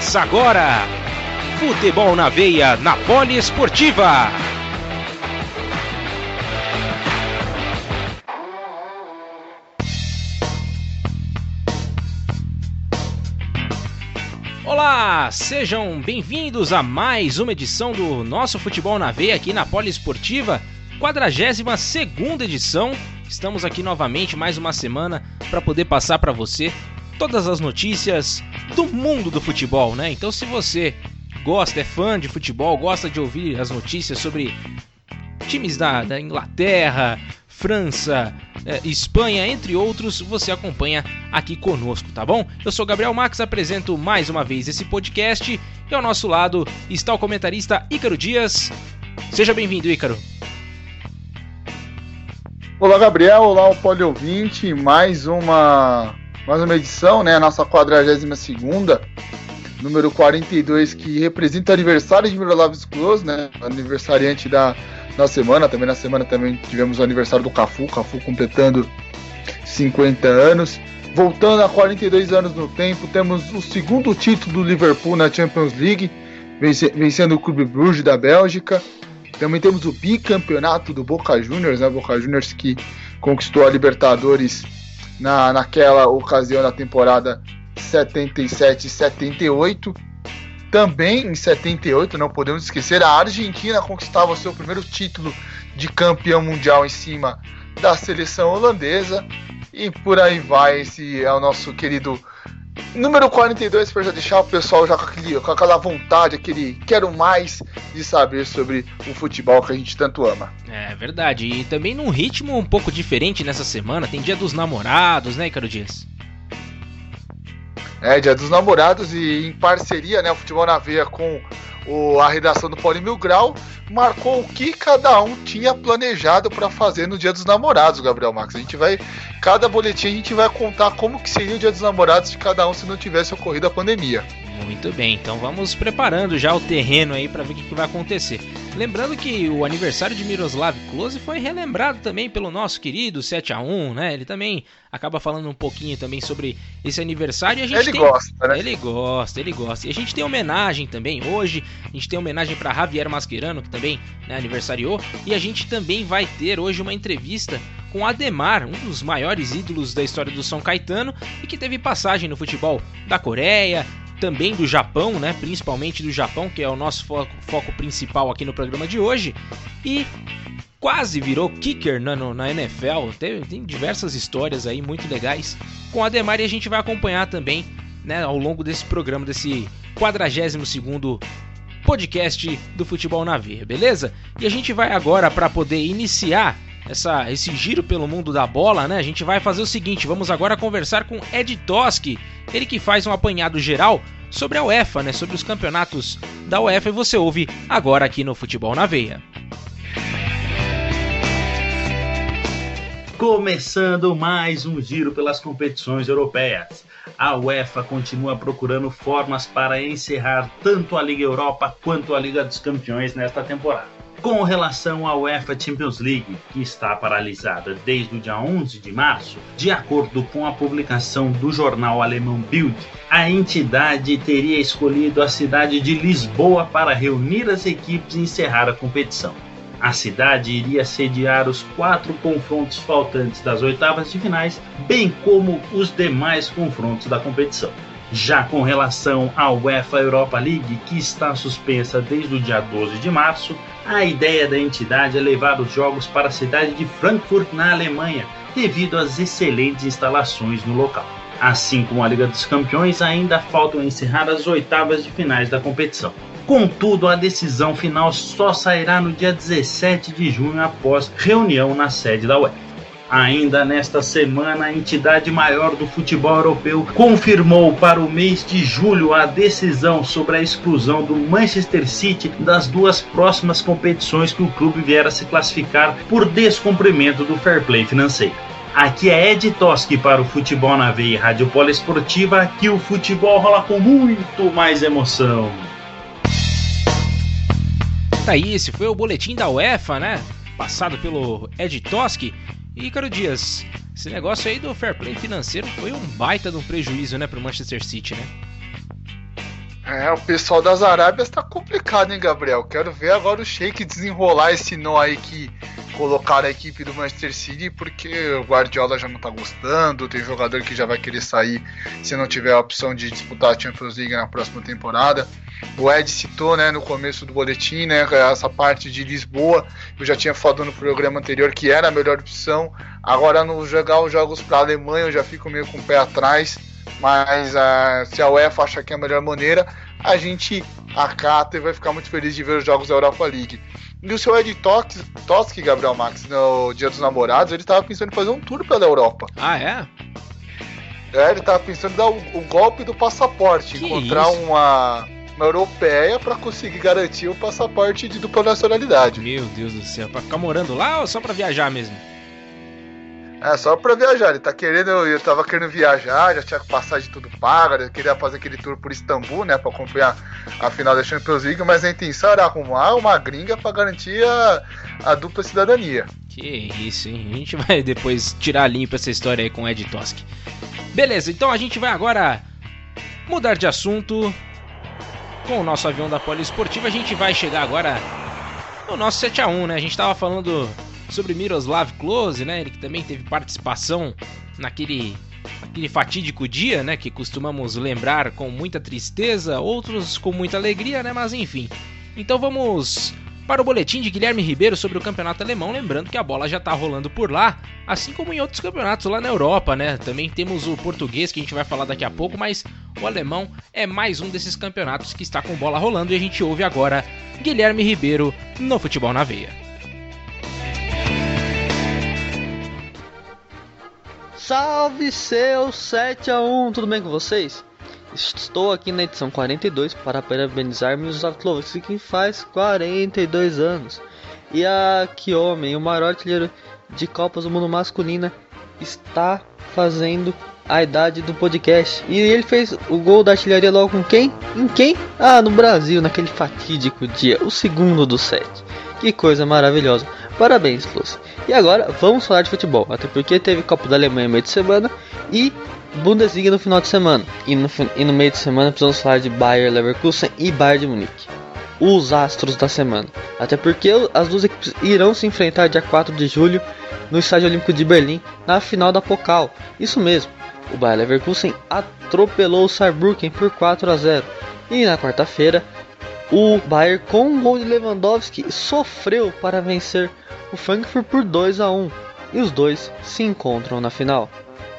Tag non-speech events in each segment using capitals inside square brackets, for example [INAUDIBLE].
Começa agora! Futebol na veia na Poliesportiva. Olá, sejam bem-vindos a mais uma edição do nosso Futebol na Veia aqui na Poliesportiva, 42 segunda edição. Estamos aqui novamente mais uma semana para poder passar para você todas as notícias do mundo do futebol, né? Então, se você gosta, é fã de futebol, gosta de ouvir as notícias sobre times da, da Inglaterra, França, eh, Espanha, entre outros, você acompanha aqui conosco, tá bom? Eu sou Gabriel Max, apresento mais uma vez esse podcast e ao nosso lado está o comentarista Ícaro Dias. Seja bem-vindo, Ícaro. Olá, Gabriel. Olá, o Poli Ouvinte. Mais uma mais uma edição, né? A nossa 42 segunda, número 42, que representa o aniversário de Mirolaves Close, né? Aniversariante da, da semana. Também na semana também tivemos o aniversário do Cafu, Cafu completando 50 anos. Voltando a 42 anos no tempo, temos o segundo título do Liverpool na Champions League, vencendo o Clube Bruges da Bélgica. Também temos o bicampeonato do Boca Juniors, né? Boca Juniors que conquistou a Libertadores na, naquela ocasião da temporada 77-78. Também em 78, não podemos esquecer, a Argentina conquistava seu primeiro título de campeão mundial em cima da seleção holandesa. E por aí vai, esse é o nosso querido Número 42, para já deixar o pessoal já com, aquele, com aquela vontade, aquele quero mais de saber sobre o futebol que a gente tanto ama. É verdade, e também num ritmo um pouco diferente nessa semana, tem Dia dos Namorados, né, Caro Dias? É, Dia dos Namorados e em parceria, né, o Futebol na Veia com o, a redação do Poli Mil Grau marcou o que cada um tinha planejado para fazer no Dia dos Namorados, Gabriel Max. A gente vai, cada boletim a gente vai contar como que seria o Dia dos Namorados de cada um se não tivesse ocorrido a pandemia. Muito bem, então vamos preparando já o terreno aí para ver o que, que, vai acontecer. Lembrando que o aniversário de Miroslav Klose foi relembrado também pelo nosso querido 7 a 1 né? Ele também acaba falando um pouquinho também sobre esse aniversário. ele tem... gosta, né? Ele gosta, ele gosta. E a gente tem homenagem também hoje. A gente tem homenagem para Javier Mascherano, que também né, aniversariou. E a gente também vai ter hoje uma entrevista com Ademar, um dos maiores ídolos da história do São Caetano e que teve passagem no futebol da Coreia, também do Japão, né? Principalmente do Japão, que é o nosso foco, foco principal aqui no programa de hoje. E quase virou kicker na, no, na NFL. Tem, tem, diversas histórias aí muito legais com a Ademar e a gente vai acompanhar também né, ao longo desse programa, desse 42 podcast do Futebol na Veia, beleza? E a gente vai agora para poder iniciar essa, esse giro pelo mundo da bola, né? A gente vai fazer o seguinte: vamos agora conversar com Ed Toski, ele que faz um apanhado geral sobre a UEFA, né? Sobre os campeonatos da UEFA e você ouve agora aqui no Futebol na Veia. Começando mais um giro pelas competições europeias. A UEFA continua procurando formas para encerrar tanto a Liga Europa quanto a Liga dos Campeões nesta temporada. Com relação à UEFA Champions League, que está paralisada desde o dia 11 de março, de acordo com a publicação do jornal alemão Bild, a entidade teria escolhido a cidade de Lisboa para reunir as equipes e encerrar a competição. A cidade iria sediar os quatro confrontos faltantes das oitavas de finais, bem como os demais confrontos da competição. Já com relação à UEFA Europa League, que está suspensa desde o dia 12 de março, a ideia da entidade é levar os jogos para a cidade de Frankfurt, na Alemanha, devido às excelentes instalações no local. Assim como a Liga dos Campeões, ainda faltam encerrar as oitavas de finais da competição. Contudo, a decisão final só sairá no dia 17 de junho após reunião na sede da UEFA. Ainda nesta semana, a entidade maior do futebol europeu confirmou para o mês de julho a decisão sobre a exclusão do Manchester City das duas próximas competições que o clube vier a se classificar por descumprimento do fair play financeiro. Aqui é Ed Toski para o Futebol na Veia Rádio Poliesportiva, que o futebol rola com muito mais emoção. Tá aí, esse foi o boletim da UEFA, né? Passado pelo Ed Toski. E, Ícaro Dias, esse negócio aí do fair play financeiro foi um baita de um prejuízo, né, pro Manchester City, né? É, o pessoal das Arábias tá complicado, hein, Gabriel? Quero ver agora o Sheik desenrolar esse nó aí que colocaram a equipe do Manchester City, porque o Guardiola já não tá gostando, tem jogador que já vai querer sair se não tiver a opção de disputar a Champions League na próxima temporada. O Ed citou, né, no começo do boletim, né, essa parte de Lisboa, eu já tinha falado no programa anterior que era a melhor opção. Agora no jogar os jogos para a Alemanha eu já fico meio com o pé atrás mas uh, se a UEFA achar que é a melhor maneira, a gente acata e vai ficar muito feliz de ver os jogos da Europa League. E o seu Ed Toski, Gabriel Max, no Dia dos Namorados, ele estava pensando em fazer um tour pela Europa. Ah, é? É, ele estava pensando em dar o, o golpe do passaporte, que encontrar uma, uma europeia para conseguir garantir o passaporte de dupla nacionalidade. Meu Deus do céu, para ficar morando lá ou só para viajar mesmo? É, só pra viajar. Ele tá querendo, eu tava querendo viajar, já tinha passagem tudo ele queria fazer aquele tour por Istambul, né, pra acompanhar a final da Champions League, mas a intenção era arrumar uma gringa pra garantir a, a dupla cidadania. Que isso, hein? A gente vai depois tirar limpo essa história aí com o Ed Tosk. Beleza, então a gente vai agora mudar de assunto. Com o nosso avião da Poliesportiva, a gente vai chegar agora no nosso 7 a 1 né? A gente tava falando sobre Miroslav Klose, né? Ele que também teve participação naquele aquele fatídico dia, né, que costumamos lembrar com muita tristeza, outros com muita alegria, né, mas enfim. Então vamos para o boletim de Guilherme Ribeiro sobre o campeonato alemão, lembrando que a bola já está rolando por lá, assim como em outros campeonatos lá na Europa, né? Também temos o português que a gente vai falar daqui a pouco, mas o alemão é mais um desses campeonatos que está com bola rolando e a gente ouve agora Guilherme Ribeiro no Futebol na Veia. Salve seu 7 a 1, tudo bem com vocês? Estou aqui na edição 42 para parabenizar Miroslav Klose, que faz 42 anos. E a que homem, o maior artilheiro de Copas do Mundo masculina, está fazendo a idade do podcast. E ele fez o gol da artilharia logo com quem? Em quem? Ah, no Brasil, naquele fatídico dia, o segundo do set. Que coisa maravilhosa. Parabéns, Klose. E agora vamos falar de futebol, até porque teve Copa da Alemanha no meio de semana e Bundesliga no final de semana. E no, e no meio de semana precisamos falar de Bayern Leverkusen e Bayern de Munique. Os astros da semana. Até porque as duas equipes irão se enfrentar dia 4 de julho no Estádio Olímpico de Berlim na final da Pokal. Isso mesmo, o Bayern Leverkusen atropelou o Saarbrücken por 4 a 0. E na quarta-feira, o Bayern com um gol de Lewandowski sofreu para vencer o Frankfurt por 2 a 1 e os dois se encontram na final.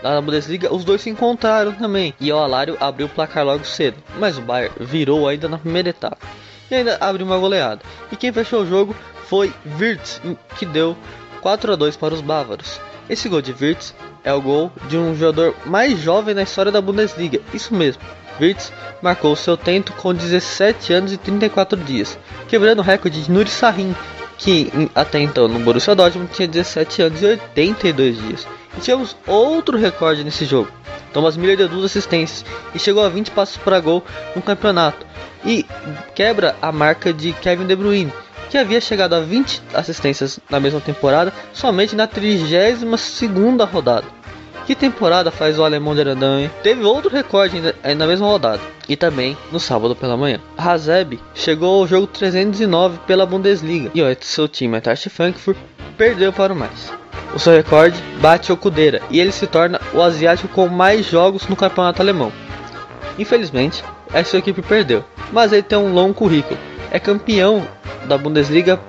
Lá na Bundesliga, os dois se encontraram também e o Alário abriu o placar logo cedo, mas o Bayern virou ainda na primeira etapa e ainda abriu uma goleada. E quem fechou o jogo foi Wirtz, que deu 4 a 2 para os bávaros. Esse gol de Wirtz é o gol de um jogador mais jovem na história da Bundesliga, isso mesmo. Wirtz marcou seu tento com 17 anos e 34 dias, quebrando o recorde de Nuri Sahin, que até então no Borussia Dortmund tinha 17 anos e 82 dias. E tivemos outro recorde nesse jogo. Thomas Miller deu duas assistências e chegou a 20 passos para gol no campeonato. E quebra a marca de Kevin De Bruyne, que havia chegado a 20 assistências na mesma temporada somente na 32ª rodada. Que temporada faz o alemão de Arandan? Teve outro recorde ainda, na mesma rodada e também no sábado pela manhã. Hazeb chegou ao jogo 309 pela Bundesliga e o seu time Eintracht Frankfurt perdeu para o mais. O seu recorde bate o Cudeira e ele se torna o asiático com mais jogos no campeonato alemão. Infelizmente, a sua equipe perdeu, mas ele tem um longo currículo. É campeão da Bundesliga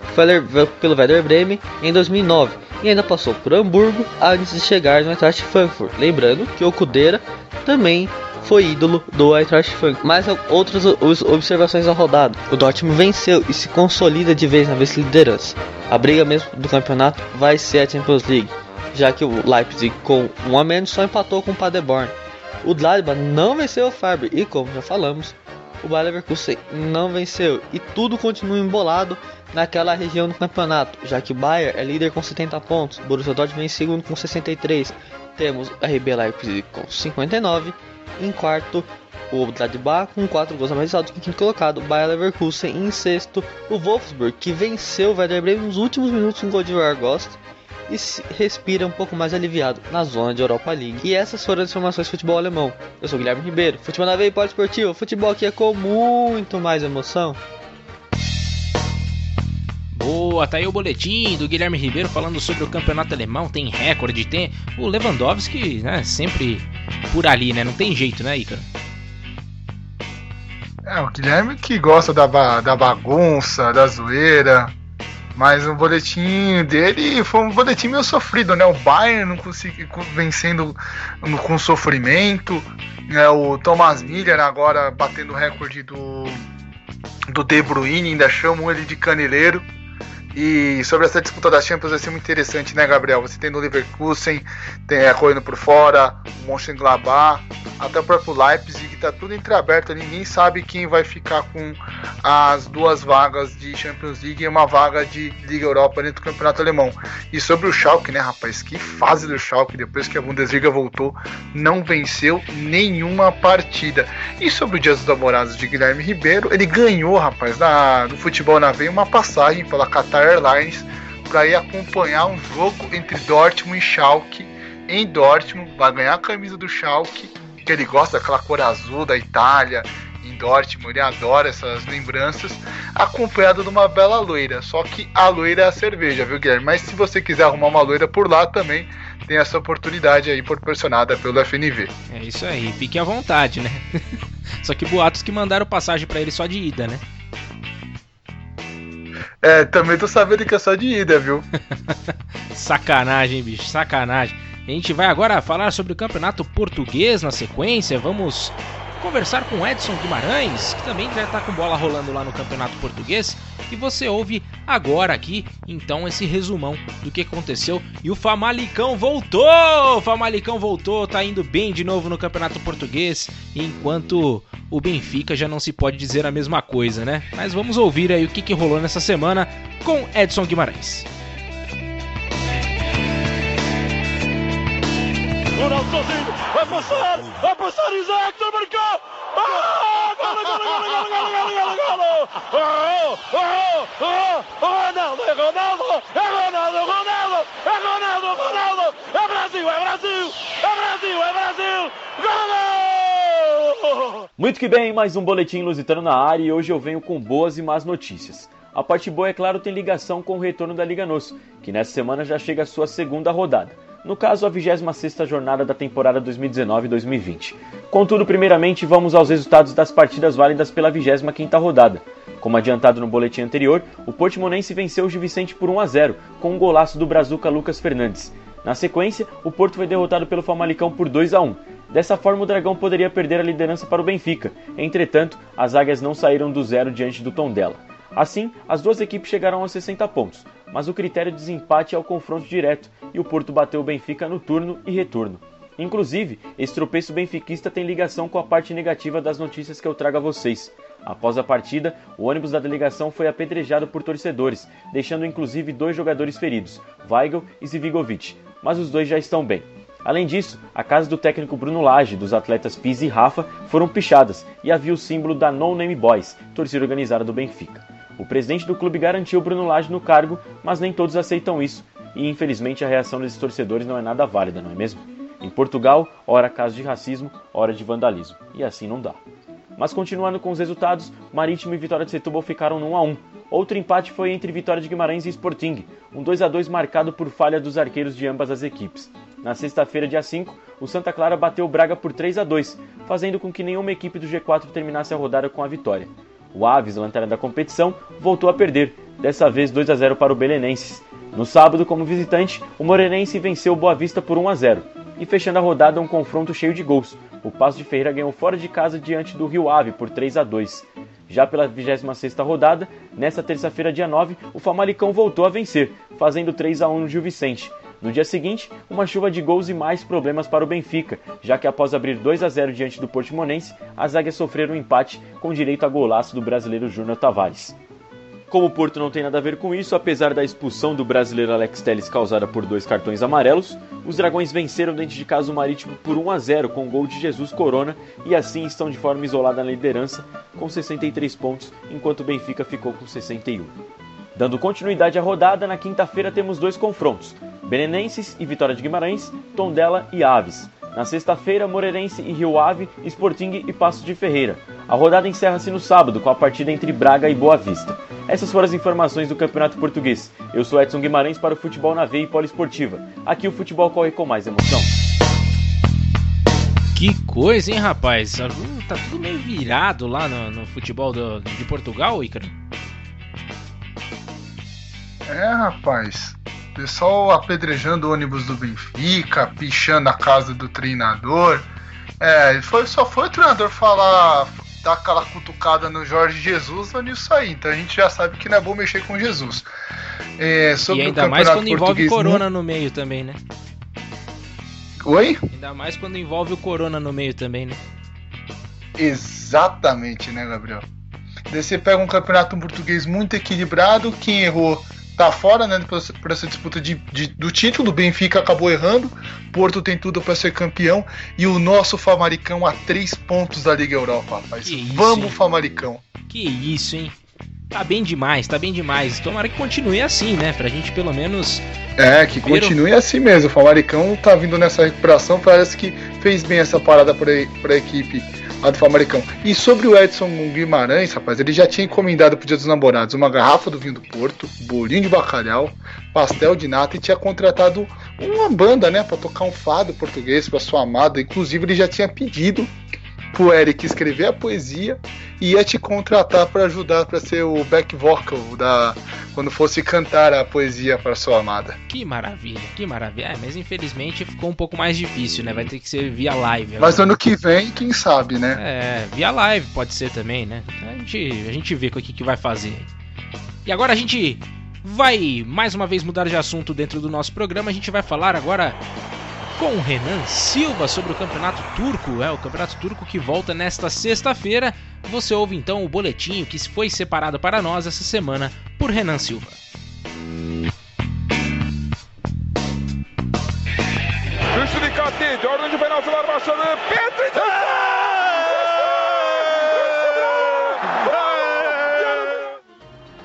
pelo Werder Bremen em 2009 e ainda passou por Hamburgo antes de chegar no Eintracht Frankfurt. Lembrando que o Kudera também foi ídolo do Eintracht Frankfurt. Mais outras observações da rodada. O Dortmund venceu e se consolida de vez na vice-liderança. A briga mesmo do campeonato vai ser a Champions League, já que o Leipzig com um a menos só empatou com o Paderborn. O Gladbach não venceu o Faber e como já falamos, o Bayer Leverkusen não venceu e tudo continua embolado naquela região do campeonato, já que o Bayern é líder com 70 pontos, Borussia Dortmund vem em segundo com 63, temos a RB Leipzig com 59, em quarto o Gladbach com 4 gols a mais alto que o quinto colocado, Bayer Leverkusen em sexto, o Wolfsburg que venceu o Werder Bremen nos últimos minutos com um gol de Vargost, e respira um pouco mais aliviado na zona de Europa League. E essas foram as informações do futebol alemão. Eu sou Guilherme Ribeiro, futebol na veia e esportivo, futebol aqui é com muito mais emoção. Boa, tá aí o boletim do Guilherme Ribeiro falando sobre o campeonato alemão. Tem recorde, tem o Lewandowski, né? Sempre por ali, né? Não tem jeito, né, Ícaro? É, o Guilherme que gosta da, da bagunça, da zoeira. Mas o boletim dele foi um boletim meio sofrido, né? O Bayern não conseguiu vencendo com sofrimento. É, o Thomas Miller agora batendo o recorde do, do De Bruyne, ainda chamam ele de caneleiro. E sobre essa disputa da Champions vai ser muito interessante, né, Gabriel? Você tem no Leverkusen, tem é, correndo por fora, o Mönchengladbach, até o próprio Leipzig, tá tudo entreaberto, ninguém sabe quem vai ficar com as duas vagas de Champions League e uma vaga de Liga Europa dentro do Campeonato Alemão. E sobre o Schalke, né, rapaz? Que fase do Schalke, depois que a Bundesliga voltou, não venceu nenhuma partida. E sobre o Dias dos Namorados de Guilherme Ribeiro, ele ganhou, rapaz, na, no futebol na veia, uma passagem pela Qatar Airlines para ir acompanhar um jogo entre Dortmund e Schalke em Dortmund, vai ganhar a camisa do Schalke, que ele gosta daquela cor azul da Itália, em Dortmund, ele adora essas lembranças, acompanhado de uma bela loira. Só que a loira é a cerveja, viu, Guilherme? Mas se você quiser arrumar uma loira por lá também, tem essa oportunidade aí proporcionada pelo FNV. É isso aí, fique à vontade, né? [LAUGHS] só que boatos que mandaram passagem para ele só de ida, né? É, também tô sabendo que é só de ida, viu? [LAUGHS] sacanagem, bicho, sacanagem. A gente vai agora falar sobre o campeonato português na sequência. Vamos conversar com Edson Guimarães, que também já está com bola rolando lá no Campeonato Português. E você ouve agora aqui, então, esse resumão do que aconteceu. E o Famalicão voltou! O Famalicão voltou, tá indo bem de novo no Campeonato Português, enquanto o Benfica já não se pode dizer a mesma coisa, né? Mas vamos ouvir aí o que, que rolou nessa semana com Edson Guimarães. Ronaldo sozinho, vai passar, vai passar Isaac, já marcou! Ronaldo, é Ronaldo, é Ronaldo, Ronaldo, é Ronaldo, Ronaldo, é Brasil, é Brasil, é Brasil, é Brasil, Ronaldo! Muito que bem, mais um Boletim Lusitano na área e hoje eu venho com boas e más notícias. A parte boa, é claro, tem ligação com o retorno da Liga Nos, que nessa semana já chega à sua segunda rodada no caso a 26ª jornada da temporada 2019-2020. Contudo, primeiramente, vamos aos resultados das partidas válidas pela 25ª rodada. Como adiantado no boletim anterior, o Portimonense venceu o Vicente por 1 a 0, com um golaço do brazuca Lucas Fernandes. Na sequência, o Porto foi derrotado pelo Famalicão por 2 a 1. Dessa forma, o Dragão poderia perder a liderança para o Benfica. Entretanto, as águias não saíram do zero diante do Tondela. Assim, as duas equipes chegaram a 60 pontos, mas o critério de desempate é o confronto direto e o Porto bateu o Benfica no turno e retorno. Inclusive, esse tropeço benfiquista tem ligação com a parte negativa das notícias que eu trago a vocês. Após a partida, o ônibus da delegação foi apedrejado por torcedores, deixando inclusive dois jogadores feridos, Weigl e Zivigovic, mas os dois já estão bem. Além disso, a casa do técnico Bruno Lage, dos atletas Pizzi e Rafa, foram pichadas e havia o símbolo da No Name Boys, torcida organizada do Benfica. O presidente do clube garantiu Bruno Lage no cargo, mas nem todos aceitam isso, e infelizmente a reação desses torcedores não é nada válida, não é mesmo? Em Portugal, ora caso de racismo, ora de vandalismo, e assim não dá. Mas continuando com os resultados, Marítimo e Vitória de Setúbal ficaram no 1 a 1. Outro empate foi entre Vitória de Guimarães e Sporting, um 2 a 2 marcado por falha dos arqueiros de ambas as equipes. Na sexta-feira, dia 5, o Santa Clara bateu o Braga por 3 a 2, fazendo com que nenhuma equipe do G4 terminasse a rodada com a vitória. O Aves, lanterna da competição, voltou a perder, dessa vez 2 a 0 para o Belenenses. No sábado, como visitante, o Morenense venceu o Boa Vista por 1 a 0. E fechando a rodada, um confronto cheio de gols. O Passo de Ferreira ganhou fora de casa diante do Rio Ave por 3 a 2. Já pela 26ª rodada, nesta terça-feira, dia 9, o Famalicão voltou a vencer, fazendo 3 a 1 no Gil Vicente. No dia seguinte, uma chuva de gols e mais problemas para o Benfica, já que após abrir 2 a 0 diante do Portimonense, as águias sofreram um empate com direito a golaço do brasileiro Júnior Tavares. Como o Porto não tem nada a ver com isso, apesar da expulsão do brasileiro Alex Telles causada por dois cartões amarelos, os Dragões venceram dentro de casa o Marítimo por 1 a 0 com o gol de Jesus Corona e assim estão de forma isolada na liderança com 63 pontos, enquanto o Benfica ficou com 61. Dando continuidade à rodada, na quinta-feira temos dois confrontos. Belenenses e Vitória de Guimarães, Tondela e Aves. Na sexta-feira, Moreirense e Rio Ave, Sporting e Passo de Ferreira. A rodada encerra-se no sábado com a partida entre Braga e Boa Vista. Essas foram as informações do Campeonato Português. Eu sou Edson Guimarães para o Futebol na Veia e Poliesportiva. Aqui o futebol corre com mais emoção. Que coisa, hein, rapaz? Tá tudo meio virado lá no, no futebol do, de Portugal, Ícaro? É, rapaz. Pessoal apedrejando o ônibus do Benfica, pichando a casa do treinador. É, foi, só foi o treinador falar, dar aquela cutucada no Jorge Jesus onde isso aí. Então a gente já sabe que não é bom mexer com Jesus. É, sobre e ainda mais quando envolve Corona no meio também, né? Oi? Ainda mais quando envolve o Corona no meio também, né? Exatamente, né, Gabriel? Daí você pega um campeonato português muito equilibrado, quem errou tá fora né, por essa disputa de, de, do título. O Benfica acabou errando. Porto tem tudo para ser campeão. E o nosso Famaricão a três pontos da Liga Europa, rapaz. Isso, Vamos, hein? Famaricão. Que isso, hein? Tá bem demais, tá bem demais. Tomara que continue assim, né? Pra gente pelo menos. É, que continue assim mesmo. O Famaricão tá vindo nessa recuperação. Parece que fez bem essa parada pra, pra equipe a do Famaricão. E sobre o Edson Guimarães, rapaz, ele já tinha encomendado pro Dia dos Namorados uma garrafa do vinho do Porto, bolinho de bacalhau, pastel de nata e tinha contratado uma banda, né, para tocar um fado português para sua amada. Inclusive, ele já tinha pedido pro Eric escrever a poesia e ia te contratar para ajudar para ser o back vocal da quando fosse cantar a poesia para sua amada. Que maravilha, que maravilha. É, mas infelizmente ficou um pouco mais difícil, né? Vai ter que ser via live. Mas ano que vem, quem sabe, né? É, via live pode ser também, né? A gente, a gente vê o que, que vai fazer. E agora a gente vai mais uma vez mudar de assunto dentro do nosso programa. A gente vai falar agora com Renan Silva sobre o Campeonato Turco. É o Campeonato Turco que volta nesta sexta-feira. Você ouve então o boletim que foi separado para nós essa semana por Renan Silva.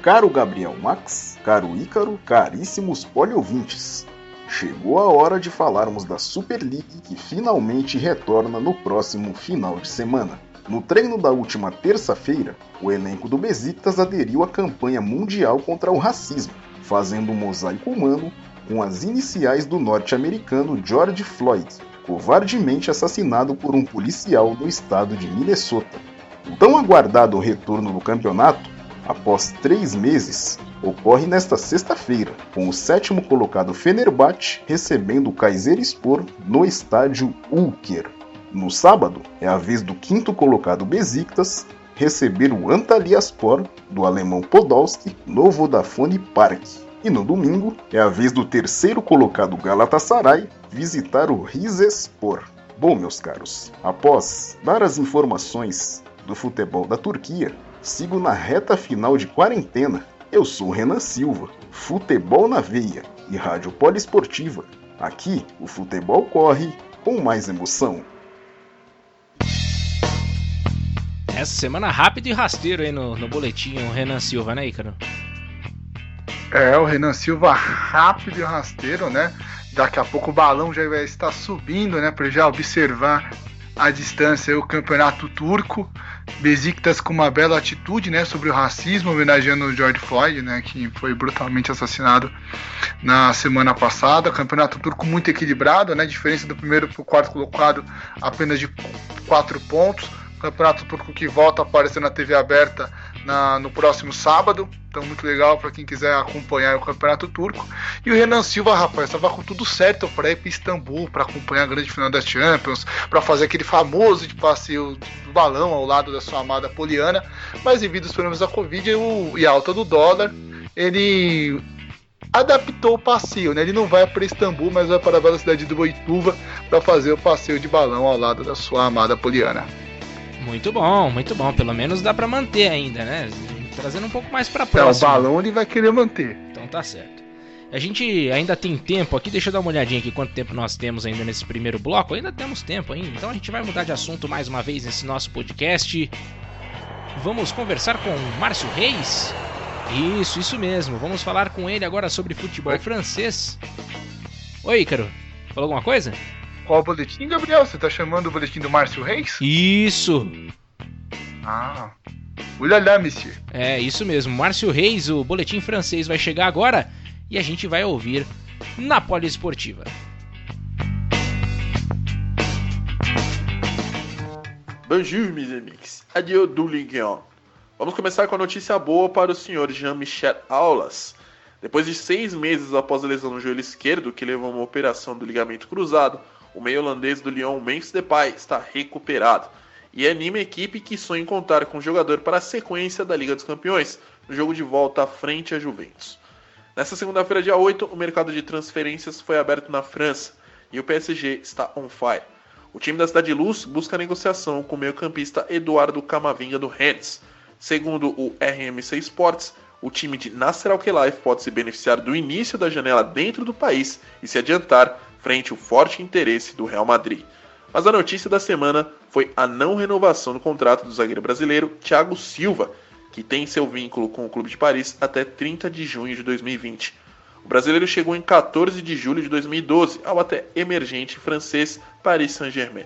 Caro Gabriel Max, caro Ícaro, caríssimos poliouvintes. Chegou a hora de falarmos da Super League que finalmente retorna no próximo final de semana. No treino da última terça-feira, o elenco do Besiktas aderiu à campanha mundial contra o racismo, fazendo um mosaico humano com as iniciais do norte-americano George Floyd, covardemente assassinado por um policial no estado de Minnesota. O tão aguardado retorno do campeonato, após três meses, ocorre nesta sexta-feira, com o sétimo colocado Fenerbahçe recebendo o Kayserispor no estádio Ulker. No sábado, é a vez do quinto colocado Besiktas receber o Antalyaspor do alemão Podolski no Vodafone Park. E no domingo, é a vez do terceiro colocado Galatasaray visitar o Rizespor. Bom, meus caros, após dar as informações do futebol da Turquia, sigo na reta final de quarentena eu sou Renan Silva, Futebol na Veia e Rádio Poliesportiva. Aqui o futebol corre com mais emoção. Essa semana rápido e rasteiro aí no, no boletim, o Renan Silva, né, Ícaro? É, o Renan Silva rápido e rasteiro, né? Daqui a pouco o balão já vai estar subindo, né? Para já observar a distância o campeonato turco. Besiktas com uma bela atitude né, sobre o racismo, homenageando o George Floyd, né, que foi brutalmente assassinado na semana passada. Campeonato turco muito equilibrado, né, diferença do primeiro para o quarto colocado apenas de quatro pontos. Campeonato turco que volta a aparecer na TV aberta na, no próximo sábado. Então, muito legal para quem quiser acompanhar o Campeonato Turco. E o Renan Silva, rapaz, estava com tudo certo para ir para Istambul, para acompanhar a grande final das Champions, para fazer aquele famoso de passeio do balão ao lado da sua amada Poliana. Mas, devido aos problemas da Covid e, e a alta do dólar, ele adaptou o passeio, né? Ele não vai para Istambul, mas vai para a bela cidade de Boituva para fazer o passeio de balão ao lado da sua amada Poliana. Muito bom, muito bom. Pelo menos dá para manter ainda, né? Trazendo um pouco mais para próxima. É, o balão ele vai querer manter. Então tá certo. A gente ainda tem tempo aqui, deixa eu dar uma olhadinha aqui quanto tempo nós temos ainda nesse primeiro bloco. Ainda temos tempo ainda, então a gente vai mudar de assunto mais uma vez nesse nosso podcast. Vamos conversar com Márcio Reis. Isso, isso mesmo. Vamos falar com ele agora sobre futebol francês. Oi, Ícaro. Falou alguma coisa? Qual o boletim, Gabriel? Você tá chamando o boletim do Márcio Reis? Isso! Ah. Ulala, monsieur. É, isso mesmo. Márcio Reis, o boletim francês vai chegar agora e a gente vai ouvir na Poliesportiva. Bonjour, mes amis. Adieu do Ligue 1. Vamos começar com a notícia boa para o senhor Jean-Michel Aulas. Depois de seis meses após a lesão no joelho esquerdo, que levou a uma operação do ligamento cruzado, o meio holandês do Lyon, Memphis Depay, está recuperado e anima a equipe que sonha em contar com o jogador para a sequência da Liga dos Campeões, no jogo de volta à frente a Juventus. Nessa segunda-feira, dia 8, o mercado de transferências foi aberto na França e o PSG está on fire. O time da Cidade de Luz busca negociação com o meio-campista Eduardo Camavinga do Rennes. Segundo o RMC Sports, o time de Nasser Al-Khelaifi pode se beneficiar do início da janela dentro do país e se adiantar frente ao forte interesse do Real Madrid. Mas a notícia da semana foi a não renovação do contrato do zagueiro brasileiro Thiago Silva, que tem seu vínculo com o Clube de Paris até 30 de junho de 2020. O brasileiro chegou em 14 de julho de 2012 ao até emergente francês Paris Saint-Germain,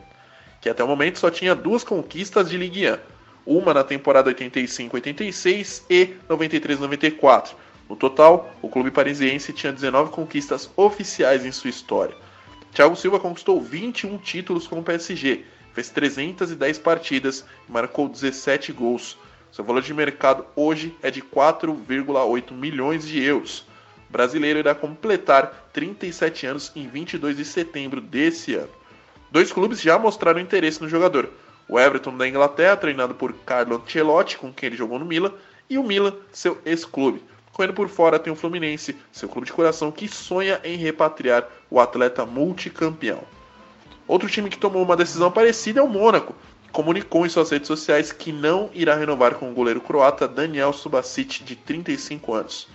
que até o momento só tinha duas conquistas de Ligue 1, uma na temporada 85-86 e 93-94. No total, o clube parisiense tinha 19 conquistas oficiais em sua história. Thiago Silva conquistou 21 títulos com o PSG, fez 310 partidas e marcou 17 gols. Seu valor de mercado hoje é de 4,8 milhões de euros. O brasileiro irá completar 37 anos em 22 de setembro desse ano. Dois clubes já mostraram interesse no jogador. O Everton da Inglaterra, treinado por Carlo Ancelotti, com quem ele jogou no Milan, e o Milan, seu ex-clube. Correndo por fora tem o Fluminense, seu clube de coração, que sonha em repatriar o atleta multicampeão. Outro time que tomou uma decisão parecida é o Mônaco, que comunicou em suas redes sociais que não irá renovar com o goleiro croata Daniel Subasic, de 35 anos.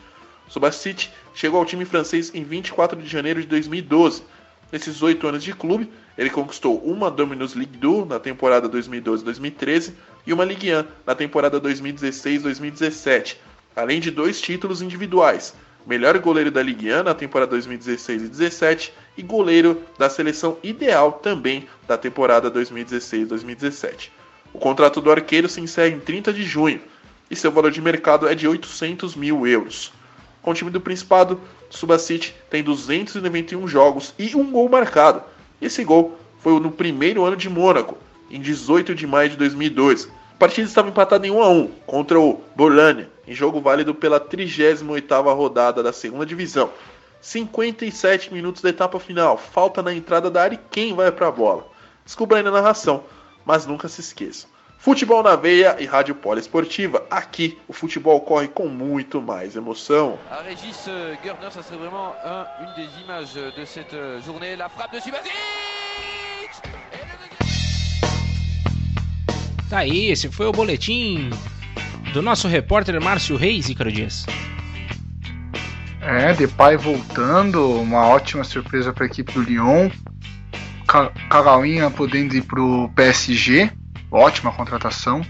Subasic chegou ao time francês em 24 de janeiro de 2012. Nesses oito anos de clube, ele conquistou uma Dominus League 2 na temporada 2012-2013 e uma Ligue 1 na temporada 2016-2017, além de dois títulos individuais, melhor goleiro da Ligue 1 na temporada 2016 e 17 e goleiro da seleção ideal também da temporada 2016-2017. O contrato do arqueiro se encerra em 30 de junho e seu valor de mercado é de 800 mil euros. Com o time do Principado, Subasic tem 291 jogos e um gol marcado. Esse gol foi no primeiro ano de Mônaco, em 18 de maio de 2002. A partida estava empatada em 1 a 1 contra o Bologna, em jogo válido pela 38ª rodada da segunda divisão. 57 minutos da etapa final, falta na entrada da área e quem vai para a bola? Descubra aí na narração, mas nunca se esqueçam. Futebol na veia e rádio poliesportiva. Aqui o futebol corre com muito mais emoção. A Régis Gurner, ça serait vraiment un, une des images de cette journée. La frappe de Subasic Tá aí, esse foi o boletim do nosso repórter Márcio Reis, Icaro Dias. É, Depay voltando, uma ótima surpresa para a equipe do Lyon. Cagauinha podendo ir pro PSG, ótima contratação.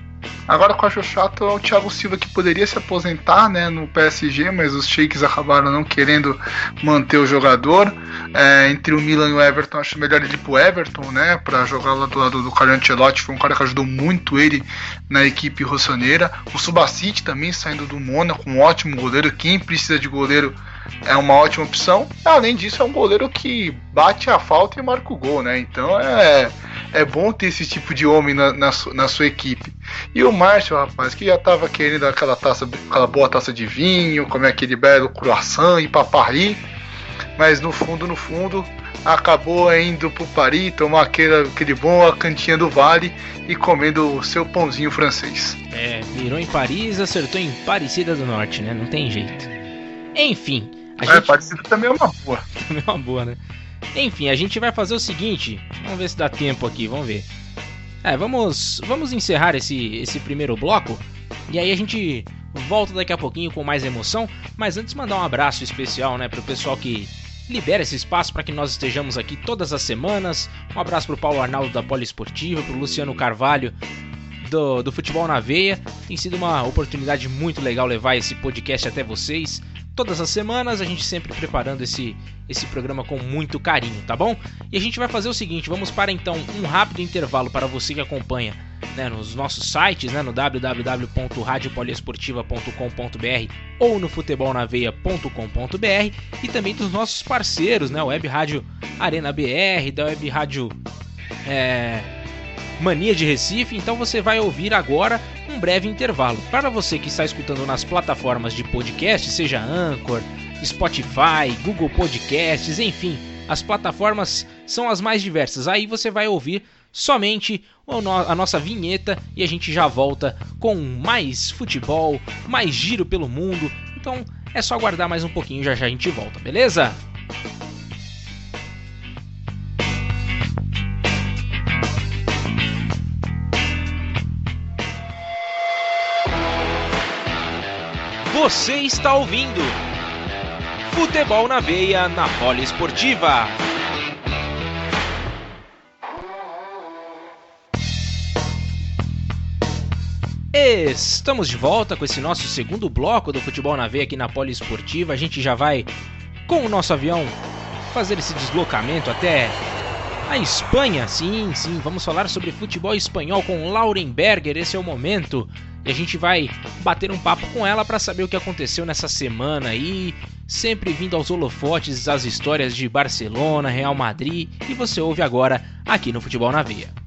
Agora o que eu acho chato é o Thiago Silva que poderia se aposentar né, no PSG, mas os sheiks acabaram não querendo manter o jogador. É, entre o Milan e o Everton, acho melhor ele ir pro Everton, né? Para jogar lá do lado do Carlo Ancelotti. Foi um cara que ajudou muito ele na equipe rossoneira. O Subacite também saindo do Mônaco, um ótimo goleiro. Quem precisa de goleiro é uma ótima opção. Além disso, é um goleiro que bate a falta e marca o gol, né? Então é, é bom ter esse tipo de homem na, na, na sua equipe. E o Márcio, rapaz, que já tava querendo aquela taça, aquela boa taça de vinho, comer aquele belo croissant e paparri, mas no fundo, no fundo, acabou indo pro Paris tomar aquele, aquele bom a cantinha do Vale e comendo o seu pãozinho francês. É, mirou em Paris, acertou em Parecida do Norte, né? Não tem jeito. Enfim. A é, gente... Parecida também é uma boa. [LAUGHS] também é uma boa, né? Enfim, a gente vai fazer o seguinte. Vamos ver se dá tempo aqui, vamos ver. É, vamos, vamos encerrar esse, esse primeiro bloco. E aí a gente volta daqui a pouquinho com mais emoção. Mas antes mandar um abraço especial, né, pro pessoal que libera esse espaço para que nós estejamos aqui todas as semanas. Um abraço pro Paulo Arnaldo da Poliesportiva, pro Luciano Carvalho do, do Futebol na Veia. Tem sido uma oportunidade muito legal levar esse podcast até vocês todas as semanas, a gente sempre preparando esse, esse programa com muito carinho, tá bom? E a gente vai fazer o seguinte, vamos para então um rápido intervalo para você que acompanha né, nos nossos sites, né, no www.radiopoliesportiva.com.br ou no futebolnaveia.com.br e também dos nossos parceiros, né, Web Rádio Arena BR, da Web Rádio é, Mania de Recife. Então você vai ouvir agora um breve intervalo. Para você que está escutando nas plataformas de podcast, seja Anchor, Spotify, Google Podcasts, enfim, as plataformas são as mais diversas. Aí você vai ouvir somente a nossa vinheta e a gente já volta com mais futebol, mais giro pelo mundo. Então é só aguardar mais um pouquinho, já já a gente volta, beleza? Você está ouvindo Futebol na Veia na Poliesportiva. Estamos de volta com esse nosso segundo bloco do Futebol na Veia aqui na Poliesportiva. A gente já vai com o nosso avião fazer esse deslocamento até a Espanha. Sim, sim, vamos falar sobre futebol espanhol com Lauren Berger. Esse é o momento. E a gente vai bater um papo com ela para saber o que aconteceu nessa semana aí, sempre vindo aos holofotes as histórias de Barcelona, Real Madrid, e você ouve agora aqui no Futebol na Veia.